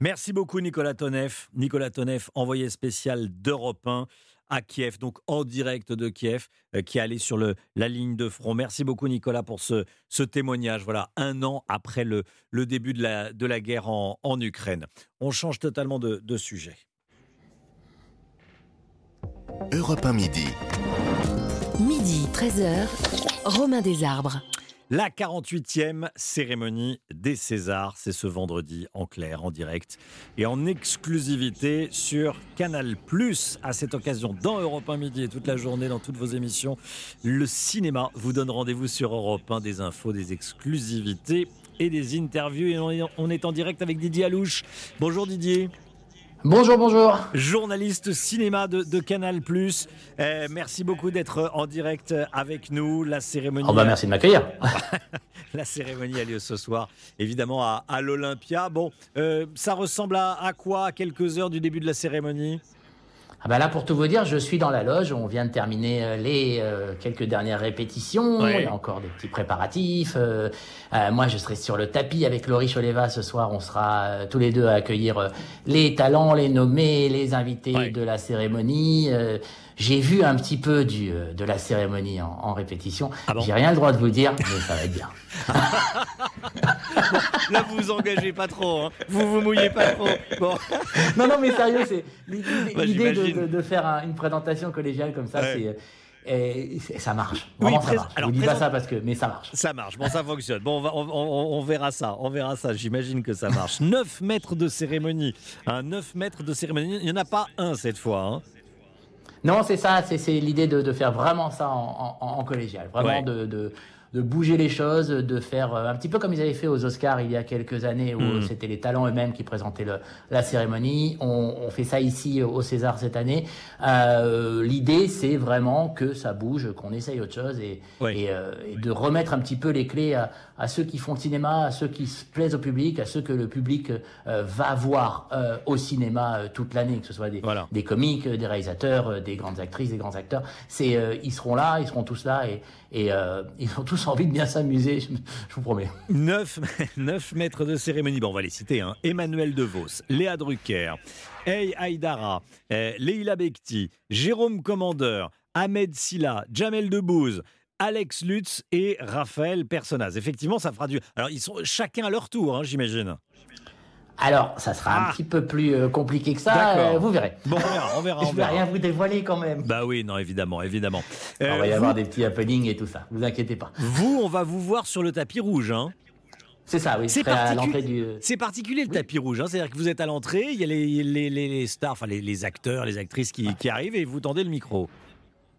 Merci beaucoup Nicolas Tonev. Nicolas Tonev, envoyé spécial d'Europe 1 à Kiev, donc en direct de Kiev, qui est allé sur le, la ligne de front. Merci beaucoup Nicolas pour ce, ce témoignage. Voilà, un an après le, le début de la, de la guerre en, en Ukraine. On change totalement de, de sujet. Europe 1 midi. Midi 13h, Romain Desarbres. La 48e cérémonie des Césars, c'est ce vendredi en clair, en direct et en exclusivité sur Canal+. À cette occasion, dans Europe 1 Midi et toute la journée, dans toutes vos émissions, le cinéma vous donne rendez-vous sur Europe 1, des infos, des exclusivités et des interviews. Et on est en direct avec Didier Alouche. Bonjour Didier. Bonjour, bonjour. Journaliste cinéma de, Canal+. Euh, merci beaucoup d'être en direct avec nous. La cérémonie. Oh bah merci de m'accueillir. la cérémonie a lieu ce soir, évidemment à, l'Olympia. Bon, euh, ça ressemble à, à quoi à quelques heures du début de la cérémonie? Ah bah là, pour tout vous dire, je suis dans la loge. On vient de terminer euh, les euh, quelques dernières répétitions. Il y a encore des petits préparatifs. Euh, moi, je serai sur le tapis avec Laurie Choleva ce soir. On sera tous les deux à accueillir les talents, les nommés, les invités de la cérémonie. J'ai vu un petit peu du, de la cérémonie en, répétition. Ah J'ai rien le droit de vous dire, mais ça va être bien. là, vous vous engagez pas trop. Hein. Vous vous mouillez pas trop. Bon. Non, non, mais sérieux, c'est l'idée de, de, faire une présentation collégiale comme ça, c'est. Et ça marche. Vraiment, ça marche. Alors, je vous dis pas ça parce que, mais ça marche. Ça marche. Bon, ça fonctionne. Bon, on, on, on, verra ça. On verra ça. J'imagine que ça marche. 9 mètres de cérémonie. Un 9 mètres de cérémonie. Il n'y en a pas un cette fois. Hein. Non, c'est ça. C'est l'idée de, de, faire vraiment ça en, en, collégial. Vraiment de, de de bouger les choses, de faire euh, un petit peu comme ils avaient fait aux Oscars il y a quelques années où hmm. c'était les talents eux-mêmes qui présentaient le, la cérémonie. On, on, fait ça ici au César cette année. Euh, L'idée, c'est vraiment que ça bouge, qu'on essaye autre chose et, et, euh, et, de remettre un petit peu les clés à, à, ceux qui font le cinéma, à ceux qui se plaisent au public, à ceux que le public euh, va voir euh, au cinéma toute l'année, que ce soit des, des comiques, des réalisateurs, des grandes actrices, des grands acteurs. C'est ils seront là, ils seront tous là et, et ils ont tous envie de bien s'amuser, je, vous promets. 9, 9 mètres de cérémonie, bon, on va les citer, hein. Emmanuel DeVos, Léa Drucker, Hey Aïdara, eh, Leila Bekti, Jérôme Commandeur, Ahmed Silla, Jamel Debbouze, Alex Lutz et Raphaël Personnaz. Effectivement, ça fera du. Alors, ils sont chacun à leur tour, hein, j'imagine. Alors, ça sera un ah. petit peu plus euh, compliqué que ça. Euh, vous verrez. Bon, on verra, Je ne vais rien vous dévoiler quand même. Bah oui, non, évidemment, évidemment. on va y euh, avoir des petits happenings et tout ça. Vous inquiétez pas. Vous, on va vous voir sur le tapis rouge, hein. C'est ça, oui. C'est du... particulier le tapis rouge. Hein. C'est-à-dire que vous êtes à l'entrée, il y a les, les, les stars, enfin les, acteurs, les actrices qui, qui, arrivent et vous tendez le micro.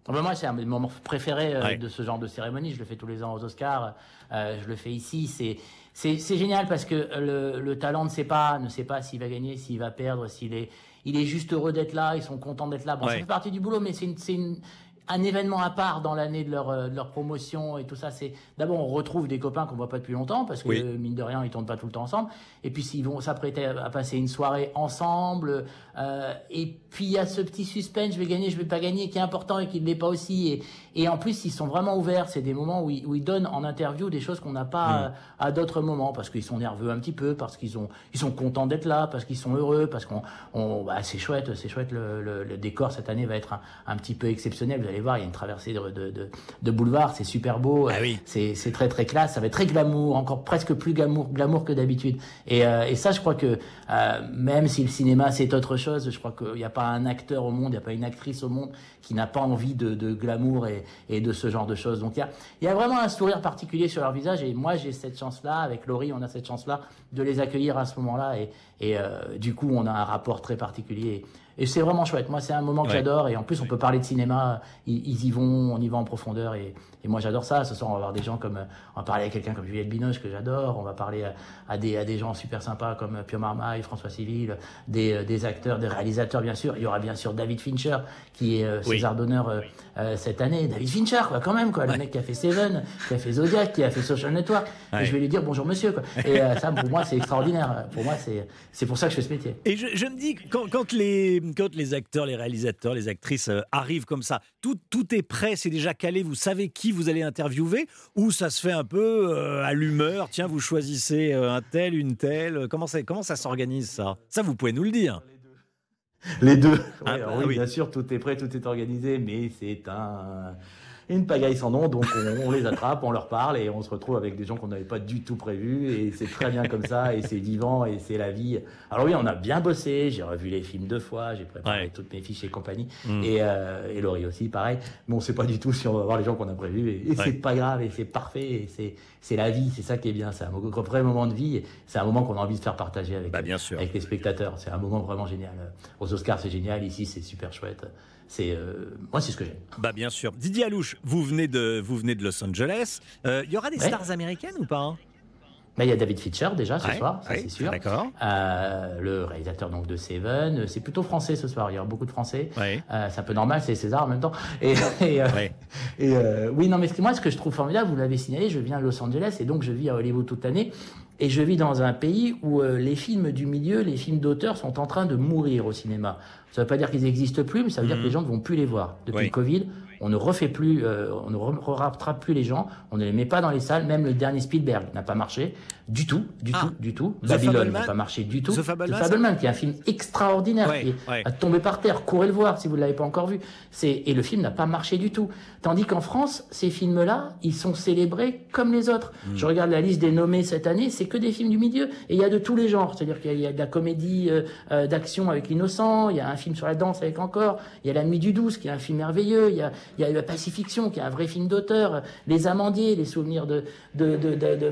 Ben moi, c'est un moment préféré de ce genre de cérémonie. Je le fais tous les ans aux Oscars. je le fais ici. C'est c'est génial parce que le, le, talent ne sait pas, ne sait pas s'il va gagner, s'il va perdre, s'il est, il est juste heureux d'être là, ils sont contents d'être là. Bon, ça fait partie du boulot, mais c'est une, une, un événement à part dans l'année de leur, euh, de leur promotion et tout ça. C'est d'abord on retrouve des copains qu'on voit pas depuis longtemps parce que mine de rien ils tournent pas tout le temps ensemble. Et puis s'ils vont s'apprêter à passer une soirée ensemble. Euh, et puis il y a ce petit suspense, je vais gagner, je vais pas gagner, qui est important et qui ne l'est pas aussi. Et, et en plus ils sont vraiment ouverts. C'est des moments où ils, où ils donnent en interview des choses qu'on n'a pas mm. à, d'autres moments parce qu'ils sont nerveux un petit peu, parce qu'ils ont ils sont contents d'être là, parce qu'ils sont heureux, parce qu'on on, bah, c'est chouette, c'est chouette. Le, le, le, décor cette année va être un, un petit peu exceptionnel allez voir, il y a une traversée de, de, de, boulevard, c'est super beau, ah c'est très très classe, ça va être très glamour, encore presque plus glamour, glamour que d'habitude. Et, euh, et, ça, je crois que euh, même si le cinéma c'est autre chose, je crois qu'il n'y a pas un acteur au monde, il n'y a pas une actrice au monde qui n'a pas envie de, de glamour et, et, de ce genre de choses. Donc il y a, y a vraiment un sourire particulier sur leur visage et moi j'ai cette chance-là, avec Laurie on a cette chance-là de les accueillir à ce moment-là et, et euh, du coup on a un rapport très particulier. Et c'est vraiment chouette. Moi, c'est un moment que j'adore. Et en plus, on peut parler de cinéma. Ils, y vont, on y va en profondeur. Et, et moi, j'adore ça. Ce soir, on va avoir des gens comme, on va parler à quelqu'un comme Juliette Binoche que j'adore. On va parler à, des, à des gens super sympas comme Pio Marmaille, François Civil, des, des acteurs, des réalisateurs, bien sûr. Il y aura bien sûr David Fincher, qui est euh, César d'honneur euh, euh, cette année. David Fincher, quoi, quand même, quoi. Le mec qui a fait Seven, qui a fait Zodiac, qui a fait Social Network. Et je vais lui dire bonjour, monsieur, quoi. Et ça, pour moi, c'est extraordinaire. Pour moi, c'est, c'est pour ça que je fais ce métier. Et je, je me dis, quand, quand, les, quand les acteurs, les réalisateurs, les actrices arrivent comme ça, tout, tout est prêt, c'est déjà calé, vous savez qui vous allez interviewer ou ça se fait un peu euh, à l'humeur Tiens, vous choisissez euh, un tel, une telle. Comment ça, comment ça s'organise ça? Ça, vous pouvez nous le dire. Les deux. Ah, bah oui, oui. bien sûr, tout est prêt, tout est organisé, mais c'est un une pagaille sans nom, donc on, on les attrape, on leur parle et on se retrouve avec des gens qu'on n'avait pas du tout prévus et c'est très bien comme ça et c'est vivant et c'est la vie. Alors oui, on a bien bossé, j'ai revu les films deux fois, j'ai préparé toutes mes fiches et compagnie Mm. et, euh, et Laurie aussi, pareil. Mais on sait pas du tout si on va voir les gens qu'on a prévus et, et Ouais. c'est pas grave et c'est parfait et c'est c'est la vie, c'est ça qui est bien, c'est un vrai moment de vie, c'est un moment qu'on a envie de faire partager avec, Bah, avec les spectateurs. C'est un moment vraiment génial. Aux Oscars, c'est génial, ici c'est super chouette. C'est euh, moi c'est ce que j'aime. Bah bien sûr. Didier Alouche, vous venez de, vous venez de Los Angeles. Euh, Il y aura des Ouais. stars américaines ou pas hein? Bah, il y a David Fincher déjà ce Ouais, soir, ouais, c'est sûr. d'accord. Euh, le réalisateur donc de Seven, c'est plutôt français ce soir. Il y aura beaucoup de français. Ouais. Euh, c'est un peu normal, c'est César en même temps. Et, et, euh, et, euh, oui, non, mais moi, ce que je trouve formidable, vous l'avez signalé, je viens de Los Angeles et donc je vis à Hollywood toute l'année. Et je vis dans un pays où euh, les films du milieu, les films d'auteur sont en train de mourir au cinéma. Ça ne veut pas dire qu'ils n'existent plus, mais ça veut dire que les gens ne vont plus les voir. Depuis Oui. le Covid, on ne refait plus, euh, on ne rattrape plus les gens, on ne les met pas dans les salles. Même le dernier Spielberg n'a pas marché du tout, du tout, du tout. The Babylone n'a pas marché du tout. The Fableman, qui est un film extraordinaire, Ouais, qui ouais. à tomber par terre. Courez le voir si vous ne l'avez pas encore vu. C'est et le film n'a pas marché du tout. Tandis qu'en France, ces films-là, ils sont célébrés comme les autres. Hmm. Je regarde la liste des nommés cette année, c'est que des films du milieu et il y a de tous les genres. C'est-à-dire qu'il y a- a de la comédie euh, euh, d'action avec l'innocent, il y a un film sur la danse avec encore, il y a La Nuit du 12 qui est un film merveilleux, il y a, il y a la Pacifiction qui est un vrai film d'auteur, Les Amandiers, les souvenirs de de de, de, de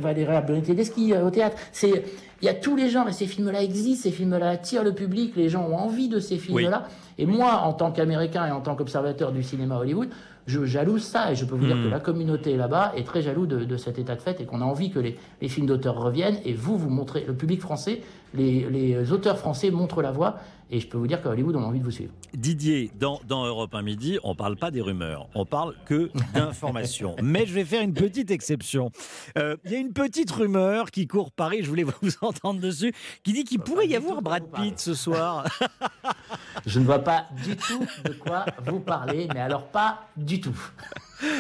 euh, au théâtre. C'est il y a tous les genres et ces films-là existent, ces films-là attirent le public, les gens ont envie de ces films-là. Et moi, en tant qu'Américain et en tant qu'observateur du cinéma Hollywood, je jalouse ça et je peux vous dire Hmm. que la communauté là-bas est très jaloux de, de cet état de fait et qu'on a envie que les, les films d'auteurs reviennent et vous, vous montrez, le public français, les, les auteurs français montrent la voie et je peux vous dire qu'à Hollywood, on a envie de vous suivre. Didier, dans, dans Europe 1 Midi, on parle pas des rumeurs, on parle que d'informations. Mais je vais faire une petite exception. Euh, Il y a une petite rumeur qui court Paris, je voulais vous entendre dessus, qui dit qu'il pourrait y avoir Brad Pitt ce soir. Je ne vois pas du tout de quoi vous parlez, mais alors pas du tout.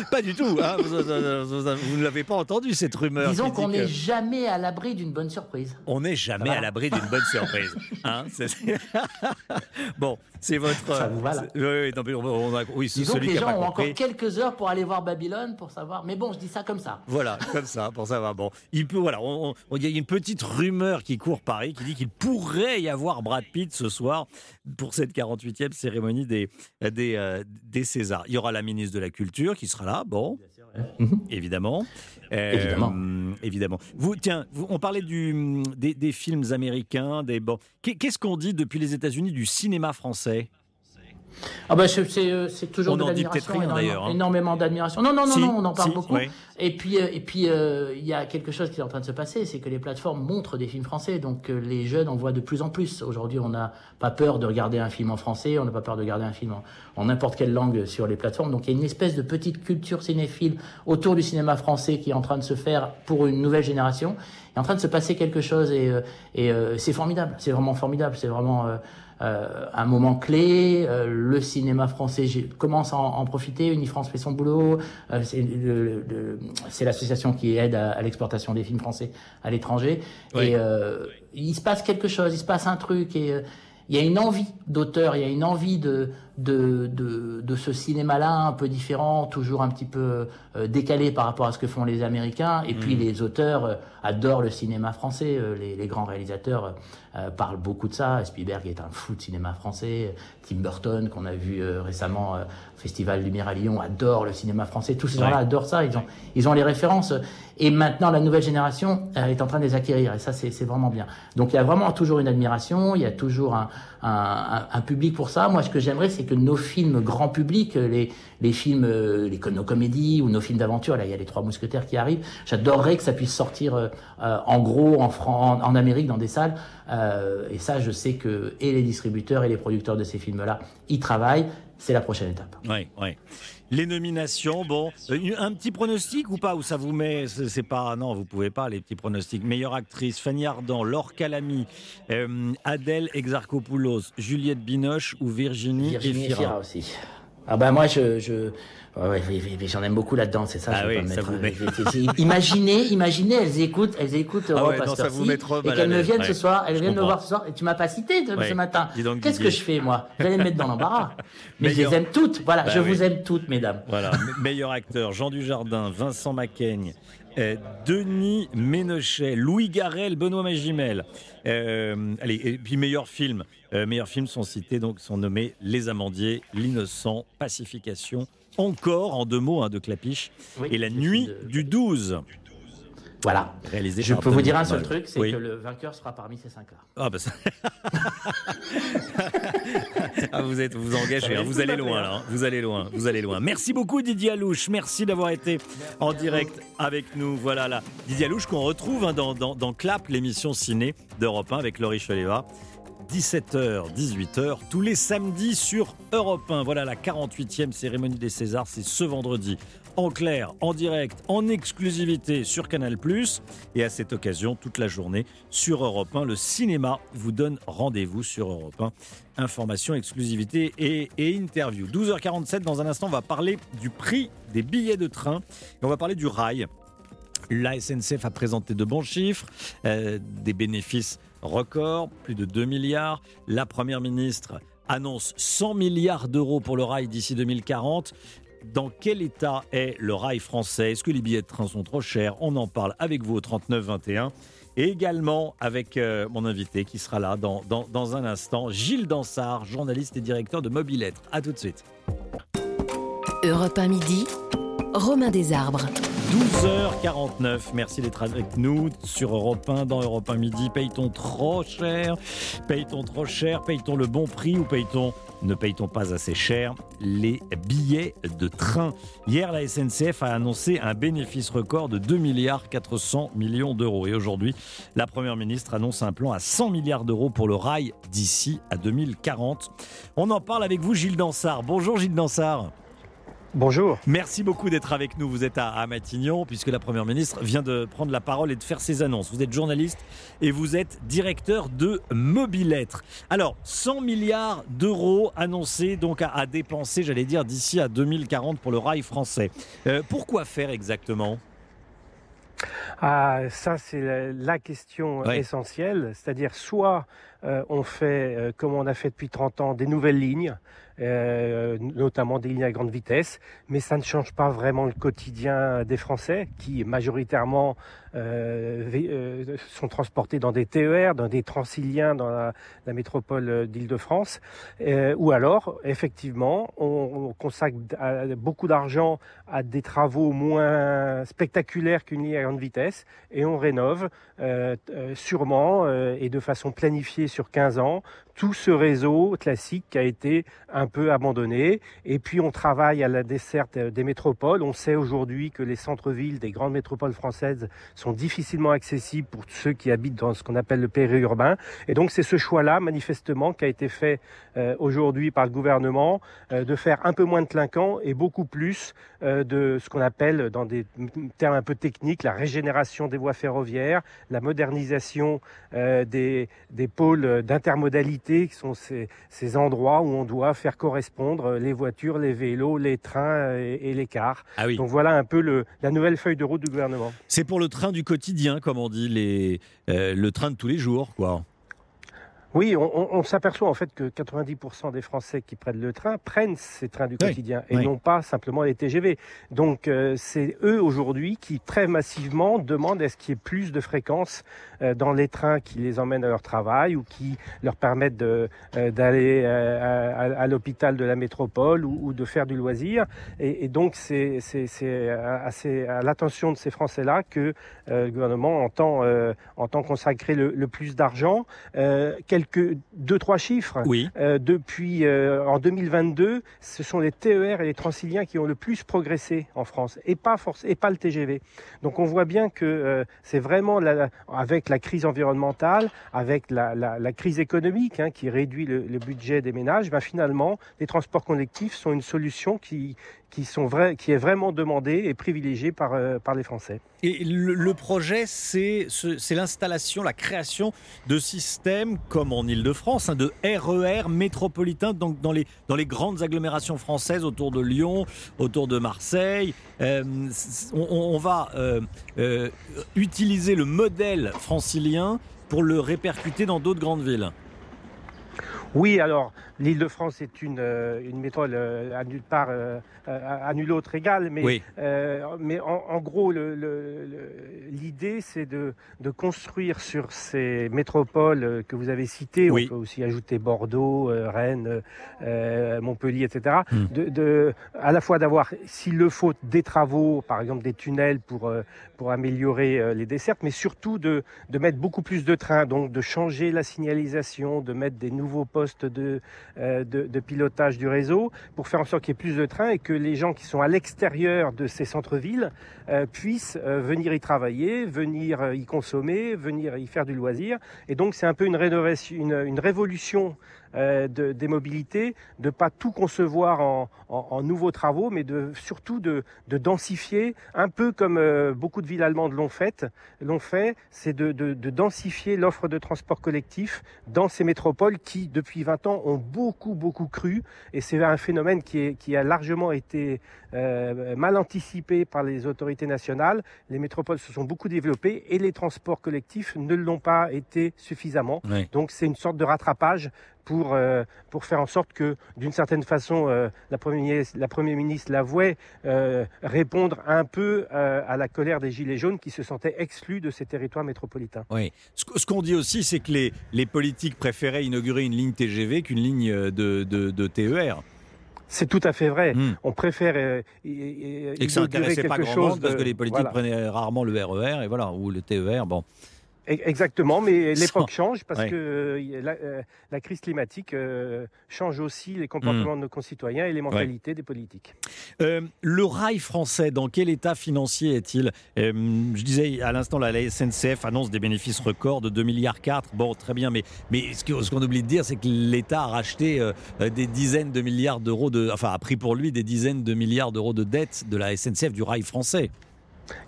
Pas du tout, hein, vous, vous- vous ne l'avez pas entendu cette rumeur. Disons qu'on n'est jamais à l'abri d'une bonne surprise. On n'est jamais à l'abri d'une bonne surprise. Hein, bon, c'est votre. Ça vous va, là oui, non, mais on- a- oui, que les gens ont compris. encore quelques heures pour aller voir Babylone pour savoir. Mais bon, je dis ça comme ça. Voilà, comme ça, pour savoir. Bon, il peut, voilà, il y a une petite rumeur qui court Paris qui dit qu'il pourrait y avoir Brad Pitt ce soir pour cette 48e cérémonie des, des, euh, des Césars. Il y aura la ministre de la Culture qui sera là, bon, évidemment. Euh, Évidemment. évidemment. Vous, tiens, vous- on parlait des, films américains, des Qu'est-ce qu'on dit depuis les États-Unis du cinéma français? Ah bah c'est euh, c'est toujours On de l'admiration, énormément- hein. énormément d'admiration. Non non non Si, non, on en parle si, beaucoup. Et puis euh, et puis euh, il y a quelque chose qui est en train de se passer, c'est que les plateformes montrent des films français, donc euh, les jeunes en voient de plus en plus. Aujourd'hui, on n'a pas peur de regarder un film en français, on n'a pas peur de regarder un film en- en n'importe quelle langue sur les plateformes. Donc il y a une espèce de petite culture cinéphile autour du cinéma français qui est en train de se faire pour une nouvelle génération. Il est en train de se passer quelque chose et, et euh, c'est formidable. C'est vraiment formidable. C'est vraiment euh, euh, un moment clé. Euh, le cinéma français commence à en, en profiter. Unifrance fait son boulot. Euh, c'est l'association qui aide à, à l'exportation des films français à l'étranger. Oui. Et euh, il se passe quelque chose, il se passe un truc. Et euh, il y a une envie d'auteur, il y a une envie de, de, de, de ce cinéma-là un peu différent, toujours un petit peu euh, décalé par rapport à ce que font les Américains. Et puis Mm. les auteurs euh, adorent le cinéma français. Euh, les, les grands réalisateurs euh, parlent beaucoup de ça. Spielberg est un fou de cinéma français. Tim Burton, qu'on a vu euh, récemment euh, au Festival Lumière à Lyon, adore le cinéma français. Tous ces Ouais. gens-là adorent ça. Ils ont, ils ont les références. Et maintenant, la nouvelle génération euh, est en train de les acquérir. Et ça, c'est c'est vraiment bien. Donc, il y a vraiment toujours une admiration. Il y a toujours un, un, un- public pour ça. Moi, ce que j'aimerais, c'est que nos films grand public, les, les films, euh, les, nos comédies ou nos films d'aventure, là, il y a les Trois Mousquetaires qui arrivent. J'adorerais que ça puisse sortir euh, euh, en gros en, Fran- en, Amérique dans des salles. Et ça, je sais que et les distributeurs et les producteurs de ces films-là y travaillent. C'est la prochaine étape. Oui, oui. Les nominations, bon, euh, un petit pronostic ou pas Où ça vous met C'est c'est pas. Non, vous pouvez pas, les petits pronostics. Meilleure actrice Fanny Ardant, Laure Calamy, euh, Adèle Exarchopoulos, Juliette Binoche ou Virginie, Virginie Efira Efira aussi. Ah bah moi je, je... Ouais, j'en aime beaucoup là-dedans, c'est ça. Ah je oui, pas ça mettre, vous met- euh, imaginez, imaginez, elles écoutent, elles écoutent Ah ouais, non, ça vous met trop et qu'elles me viennent ouais. ce soir, elles Je viennent me voir ce soir, et tu m'as pas cité de- ce matin. Qu'est-ce que je fais moi? Vous allez me mettre dans l'embarras. Mais je les aime toutes. Voilà, Bah je oui. vous aime toutes, mesdames. Voilà, me- meilleur acteur, Jean Dujardin, Vincent Macaigne, Denis Ménochet, Louis Garrel, Benoît Magimel. Euh, allez, et puis meilleur film. Euh, meilleurs films sont cités, donc sont nommés Les Amandiers, L'Innocent, Pacification, encore en deux mots hein, de Clapiche, Oui, et La Nuit du 12. Voilà. Réalisé Je peux vous dire un seul truc, c'est Oui. que le vainqueur sera parmi ces cinq-là. Ah bah ça... Ah, vous êtes vous engagez, hein, vous allez loin là, hein, vous allez loin, vous allez loin. Merci beaucoup Didier Alouche, merci d'avoir été en direct avec nous. Voilà là, Didier Alouche qu'on retrouve hein, dans, dans, dans Clap, l'émission ciné d'Europe 1 avec Laurie Choleva. 17h, 18h, tous les samedis sur Europe 1. Voilà la 48e cérémonie des Césars, c'est ce vendredi. En clair, en direct, en exclusivité sur Canal+. Et à cette occasion, toute la journée sur Europe 1, le cinéma vous donne rendez-vous sur Europe 1. Information, exclusivité et, et interview. 12h47, dans un instant, on va parler du prix des billets de train. On va parler du rail. La SNCF a présenté de bons chiffres, euh, des bénéfices records, plus de 2 milliards. La Première ministre annonce 100 milliards d'euros pour le rail d'ici 2040. Dans quel état est le rail français? Est-ce que les billets de train sont trop chers? On en parle avec vous au 3921 et également avec euh, mon invité qui sera là dans, dans, dans un instant, Gilles Dansard, journaliste et directeur de Mobilettre. A tout de suite. Europe 1 midi, Romain Desarbres. 12h49, merci d'être avec nous sur Europe 1, dans Europe 1 midi. Paye-t-on trop cher? Paye-t-on trop cher? Paye-t-on le bon prix ou paye-t-on, ne paye-t-on pas assez cher les billets de train Hier, la SNCF a annoncé un bénéfice record de 2 milliards 400 millions d'euros. Et aujourd'hui, la Première ministre annonce un plan à 100 milliards d'euros pour le rail d'ici à 2040. On en parle avec vous, Gilles Dansard. Bonjour Gilles Dansard. Bonjour. Merci beaucoup d'être avec nous. Vous êtes à, Matignon, puisque la Première ministre vient de prendre la parole et de faire ses annonces. Vous êtes journaliste et vous êtes directeur de Mobilettre. Alors, 100 milliards d'euros annoncés donc à, à dépenser, j'allais dire, d'ici à 2040 pour le rail français. Euh, pourquoi faire exactement? Ah, ça, c'est la, la question Ouais. essentielle. C'est-à-dire, soit euh, on fait, euh, comme on a fait depuis 30 ans, des nouvelles lignes, euh, notamment des lignes à grande vitesse, mais ça ne change pas vraiment le quotidien des Français qui, majoritairement, euh, euh, sont transportés dans des TER, dans des transiliens dans la, métropole euh, d'Île-de-France. Ou alors, effectivement, on, on consacre beaucoup d'argent à des travaux moins spectaculaires qu'une ligne à grande vitesse et on rénove sûrement et de façon planifiée sur 15 ans tout ce réseau classique qui a été un peu abandonné. Et puis on travaille à la desserte des métropoles. On sait aujourd'hui que les centres-villes des grandes métropoles françaises sont difficilement accessibles pour ceux qui habitent dans ce qu'on appelle le périurbain. Et donc c'est ce choix-là, manifestement, qui a été fait euh, aujourd'hui par le gouvernement, euh, de faire un peu moins de clinquant et beaucoup plus euh, de ce qu'on appelle, dans des termes un peu techniques, la régénération des voies ferroviaires, la modernisation des, des pôles d'intermodalité, qui sont ces, ces endroits où on doit faire correspondre les voitures, les vélos, les trains et, et les cars. Ah oui. Donc voilà un peu le, la nouvelle feuille de route du gouvernement. C'est pour le train du quotidien, comme on dit, euh, le train de tous les jours, quoi. Oui, on, on- on s'aperçoit en fait que 90% des Français qui prennent le train prennent ces trains du Oui, quotidien et oui. non pas simplement les TGV. Donc euh, c'est eux aujourd'hui qui très massivement demandent est-ce qu'il y ait plus de fréquences euh, dans les trains qui les emmènent à leur travail ou qui leur permettent euh, d'aller euh, à, à- à l'hôpital de la métropole ou, ou de faire du loisir. Et, et donc c'est, à, à l'attention de ces Français-là que euh, le gouvernement entend, euh, entend consacrer le, le plus d'argent. Euh, quelques deux trois chiffres. Oui. Euh, depuis euh, en 2022, ce sont les TER et les Transiliens qui ont le plus progressé en France et pas force et pas le TGV. Donc on voit bien que euh, c'est vraiment la- avec la crise environnementale, avec la, la- la crise économique hein, qui réduit le, le budget des ménages, ben finalement les transports collectifs sont une solution qui qui, est vraiment demandé et privilégié par, par les Français. Et le, projet, c'est l'installation, la création de systèmes comme en Ile-de-France, hein, de RER métropolitains, donc dans les, grandes agglomérations françaises autour de Lyon, autour de Marseille. Euh, on, va euh, euh, utiliser le modèle francilien pour le répercuter dans d'autres grandes villes. Oui, alors l'Île-de-France est une, une métropole à nulle part à nul autre égal, mais, euh, mais en, gros, l'idée, c'est de, de, construire sur ces métropoles que vous avez citées, on peut aussi ajouter Bordeaux, euh, Rennes, euh, Montpellier, etc., hmm. de, de, à la fois d'avoir, s'il le faut, des travaux, par exemple des tunnels pour, pour améliorer les dessertes, mais surtout de, de mettre beaucoup plus de trains, donc de changer la signalisation, de mettre des nouveaux postes de, de, pilotage du réseau pour faire en sorte qu'il y ait plus de trains et que les gens qui sont à l'extérieur de ces centres-villes euh, puissent euh, venir y travailler, venir euh, y consommer, venir y faire du loisir. Et donc c'est un peu une révolution euh, de, des mobilités, de pas tout concevoir en, en, nouveaux travaux, mais de surtout de, de densifier, un peu comme euh, beaucoup de villes allemandes l'ont fait, l'ont fait, c'est de, de, densifier l'offre de transport collectif dans ces métropoles qui, depuis 20 ans, ont beaucoup beaucoup cru, et c'est un phénomène qui, est, qui a largement été euh, mal anticipé par les autorités nationales. Les métropoles se sont beaucoup développées et les transports collectifs ne l'ont pas été suffisamment. Donc c'est une sorte de rattrapage pour, euh, pour faire en sorte que, d'une certaine façon, euh, la, première, la Première ministre l'avouait, euh, répondre un peu à la colère des Gilets jaunes qui se sentaient exclus de ces territoires métropolitains. Oui. Ce, qu'on dit aussi, c'est que les, les politiques préféraient inaugurer une ligne TGV qu'une ligne de, de, de TER. C'est tout à fait vrai. Hmm. On préfère et que ça n'intéressait pas grand chose parce que les politiques prenaient rarement le RER et voilà ou le TER. Bon. Exactement, mais l'époque change parce que euh, euh, la, crise climatique euh, change aussi les comportements hmm. de nos concitoyens et les mentalités des politiques. le rail français, dans quel état financier est-il? Je disais à l'instant, la, SNCF annonce des bénéfices records de 2 milliards 4. Bon, très bien, mais, mais ce qu'on oublie de dire, c'est que l'État a racheté des dizaines de milliards d'euros de, enfin, a pris pour lui des dizaines de milliards d'euros de dettes de la SNCF du rail français.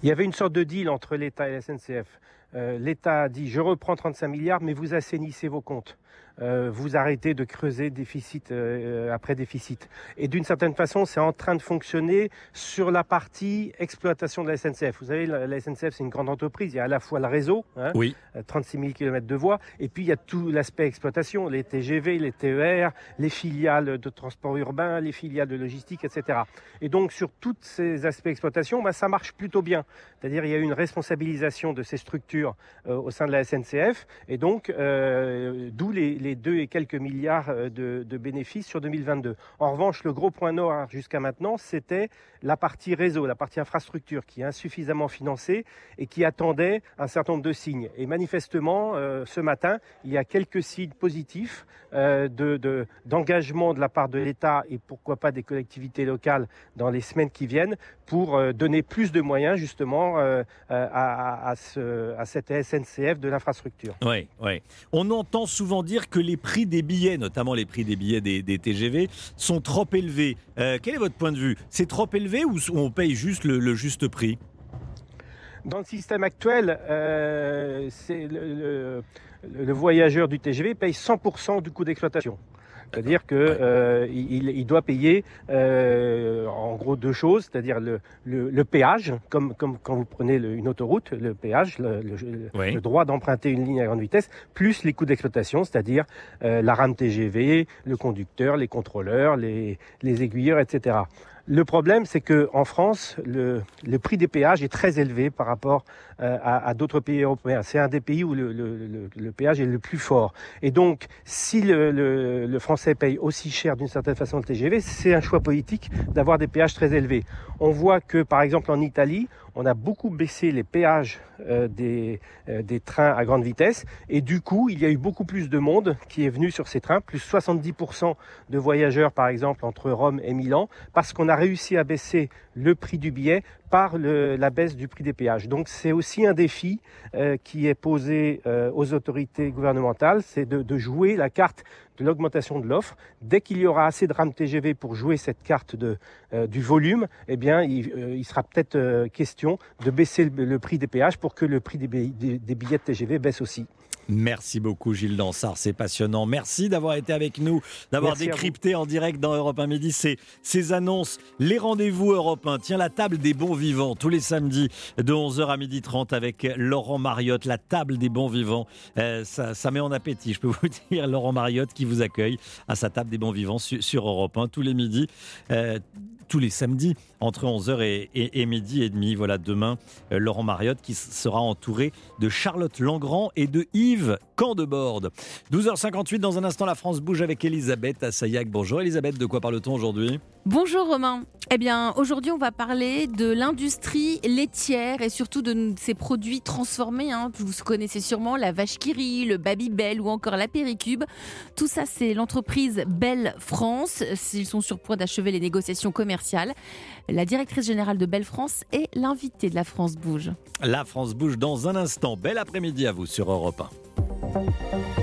Il y avait une sorte de deal entre l'État et la SNCF. Euh, L'État a dit je reprends 35 milliards, mais vous assainissez vos comptes. Euh, vous arrêtez de creuser déficit euh, après déficit. Et d'une certaine façon, c'est en train de fonctionner sur la partie exploitation de la SNCF. Vous savez, la, SNCF, c'est une grande entreprise. Il y a à la fois le réseau, hein, oui. 36 000 km de voies, et puis il y a tout l'aspect exploitation, les TGV, les TER, les filiales de transport urbain, les filiales de logistique, etc. Et donc, sur tous ces aspects exploitation, bah, ça marche plutôt bien. C'est-à-dire, il y a une responsabilisation de ces structures euh, au sein de la SNCF, et donc, d'où les les 2 et quelques milliards euh, de, bénéfices sur 2022. En revanche, le gros point noir jusqu'à maintenant, c'était la partie réseau, la partie infrastructure qui est insuffisamment financée et qui attendait un certain nombre de signes. Et manifestement, euh, ce matin, il y a quelques signes positifs euh, d'engagement de, la part de l'État et pourquoi pas des collectivités locales dans les semaines qui viennent pour donner plus de moyens justement à, à, ce, à cette SNCF de l'infrastructure. Oui, oui. On entend souvent dire que les prix des billets, notamment les prix des billets des, TGV, sont trop élevés. Euh, quel est votre point de vue? C'est trop élevé ou on paye juste le, juste prix? Dans le système actuel, euh, le, voyageur du TGV paye 100% du coût d'exploitation. C'est-à-dire qu'il euh, il, doit payer euh, en gros deux choses, c'est-à-dire le, le, péage, comme, comme quand vous prenez une autoroute, le péage, le, droit d'emprunter une ligne à grande vitesse, plus les coûts d'exploitation, c'est-à-dire euh, la rame TGV, le conducteur, les contrôleurs, les, les aiguilleurs, etc. Le problème, c'est que en France, le, le, prix des péages est très élevé par rapport euh, à, à d'autres pays européens. C'est un des pays où le, le, le, péage est le plus fort. Et donc, si le, Français paye aussi cher d'une certaine façon le TGV, c'est un choix politique d'avoir des péages très élevés. On voit que, par exemple, en Italie, on a beaucoup baissé les péages euh, euh, des trains à grande vitesse. Et du coup, il y a eu beaucoup plus de monde qui est venu sur ces trains, plus 70% de voyageurs par exemple entre Rome et Milan, parce qu'on a réussi à baisser le prix du billet par la baisse du prix des péages. Donc c'est aussi un défi qui est posé aux autorités gouvernementales, c'est de, jouer la carte de l'augmentation de l'offre. Dès qu'il y aura assez de rames TGV pour jouer cette carte de, du volume, eh bien, il, sera peut-être question de baisser le, prix des péages pour que le prix des, des billets de TGV baisse aussi. Merci beaucoup Gilles Dansard, c'est passionnant. Merci d'avoir été avec nous, d'avoir décrypté en direct dans Europe 1 Midi ces, ces annonces, les rendez-vous Europe 1. Tiens, la table des bons vivants, tous les samedis de 11h à 12h30 avec Laurent Mariotte, la table des bons vivants. Euh, ça, met en appétit, je peux vous dire, Laurent Mariotte qui vous accueille à sa table des bons vivants sur, Europe 1 tous les midis. Euh, tous les samedis entre 11h et, midi et demi. Voilà, demain, euh, Laurent Mariotte qui sera entouré de Charlotte Langrand et de Yves Candeborde. 12h58, dans un instant, la France bouge avec Elisabeth Assayac. Bonjour Elisabeth, de quoi parle-t-on aujourd'hui? Bonjour Romain. Eh bien, aujourd'hui, on va parler de l'industrie laitière et surtout de ces produits transformés. Hein. Vous connaissez sûrement la vache qui rit, le Babybel ou encore la Péricube. Tout ça, c'est l'entreprise Belle France. Ils sont sur point d'achever les négociations commerciales. La directrice générale de Belle France est l'invitée de la France Bouge. La France Bouge dans un instant. Bel après-midi à vous sur Europe 1.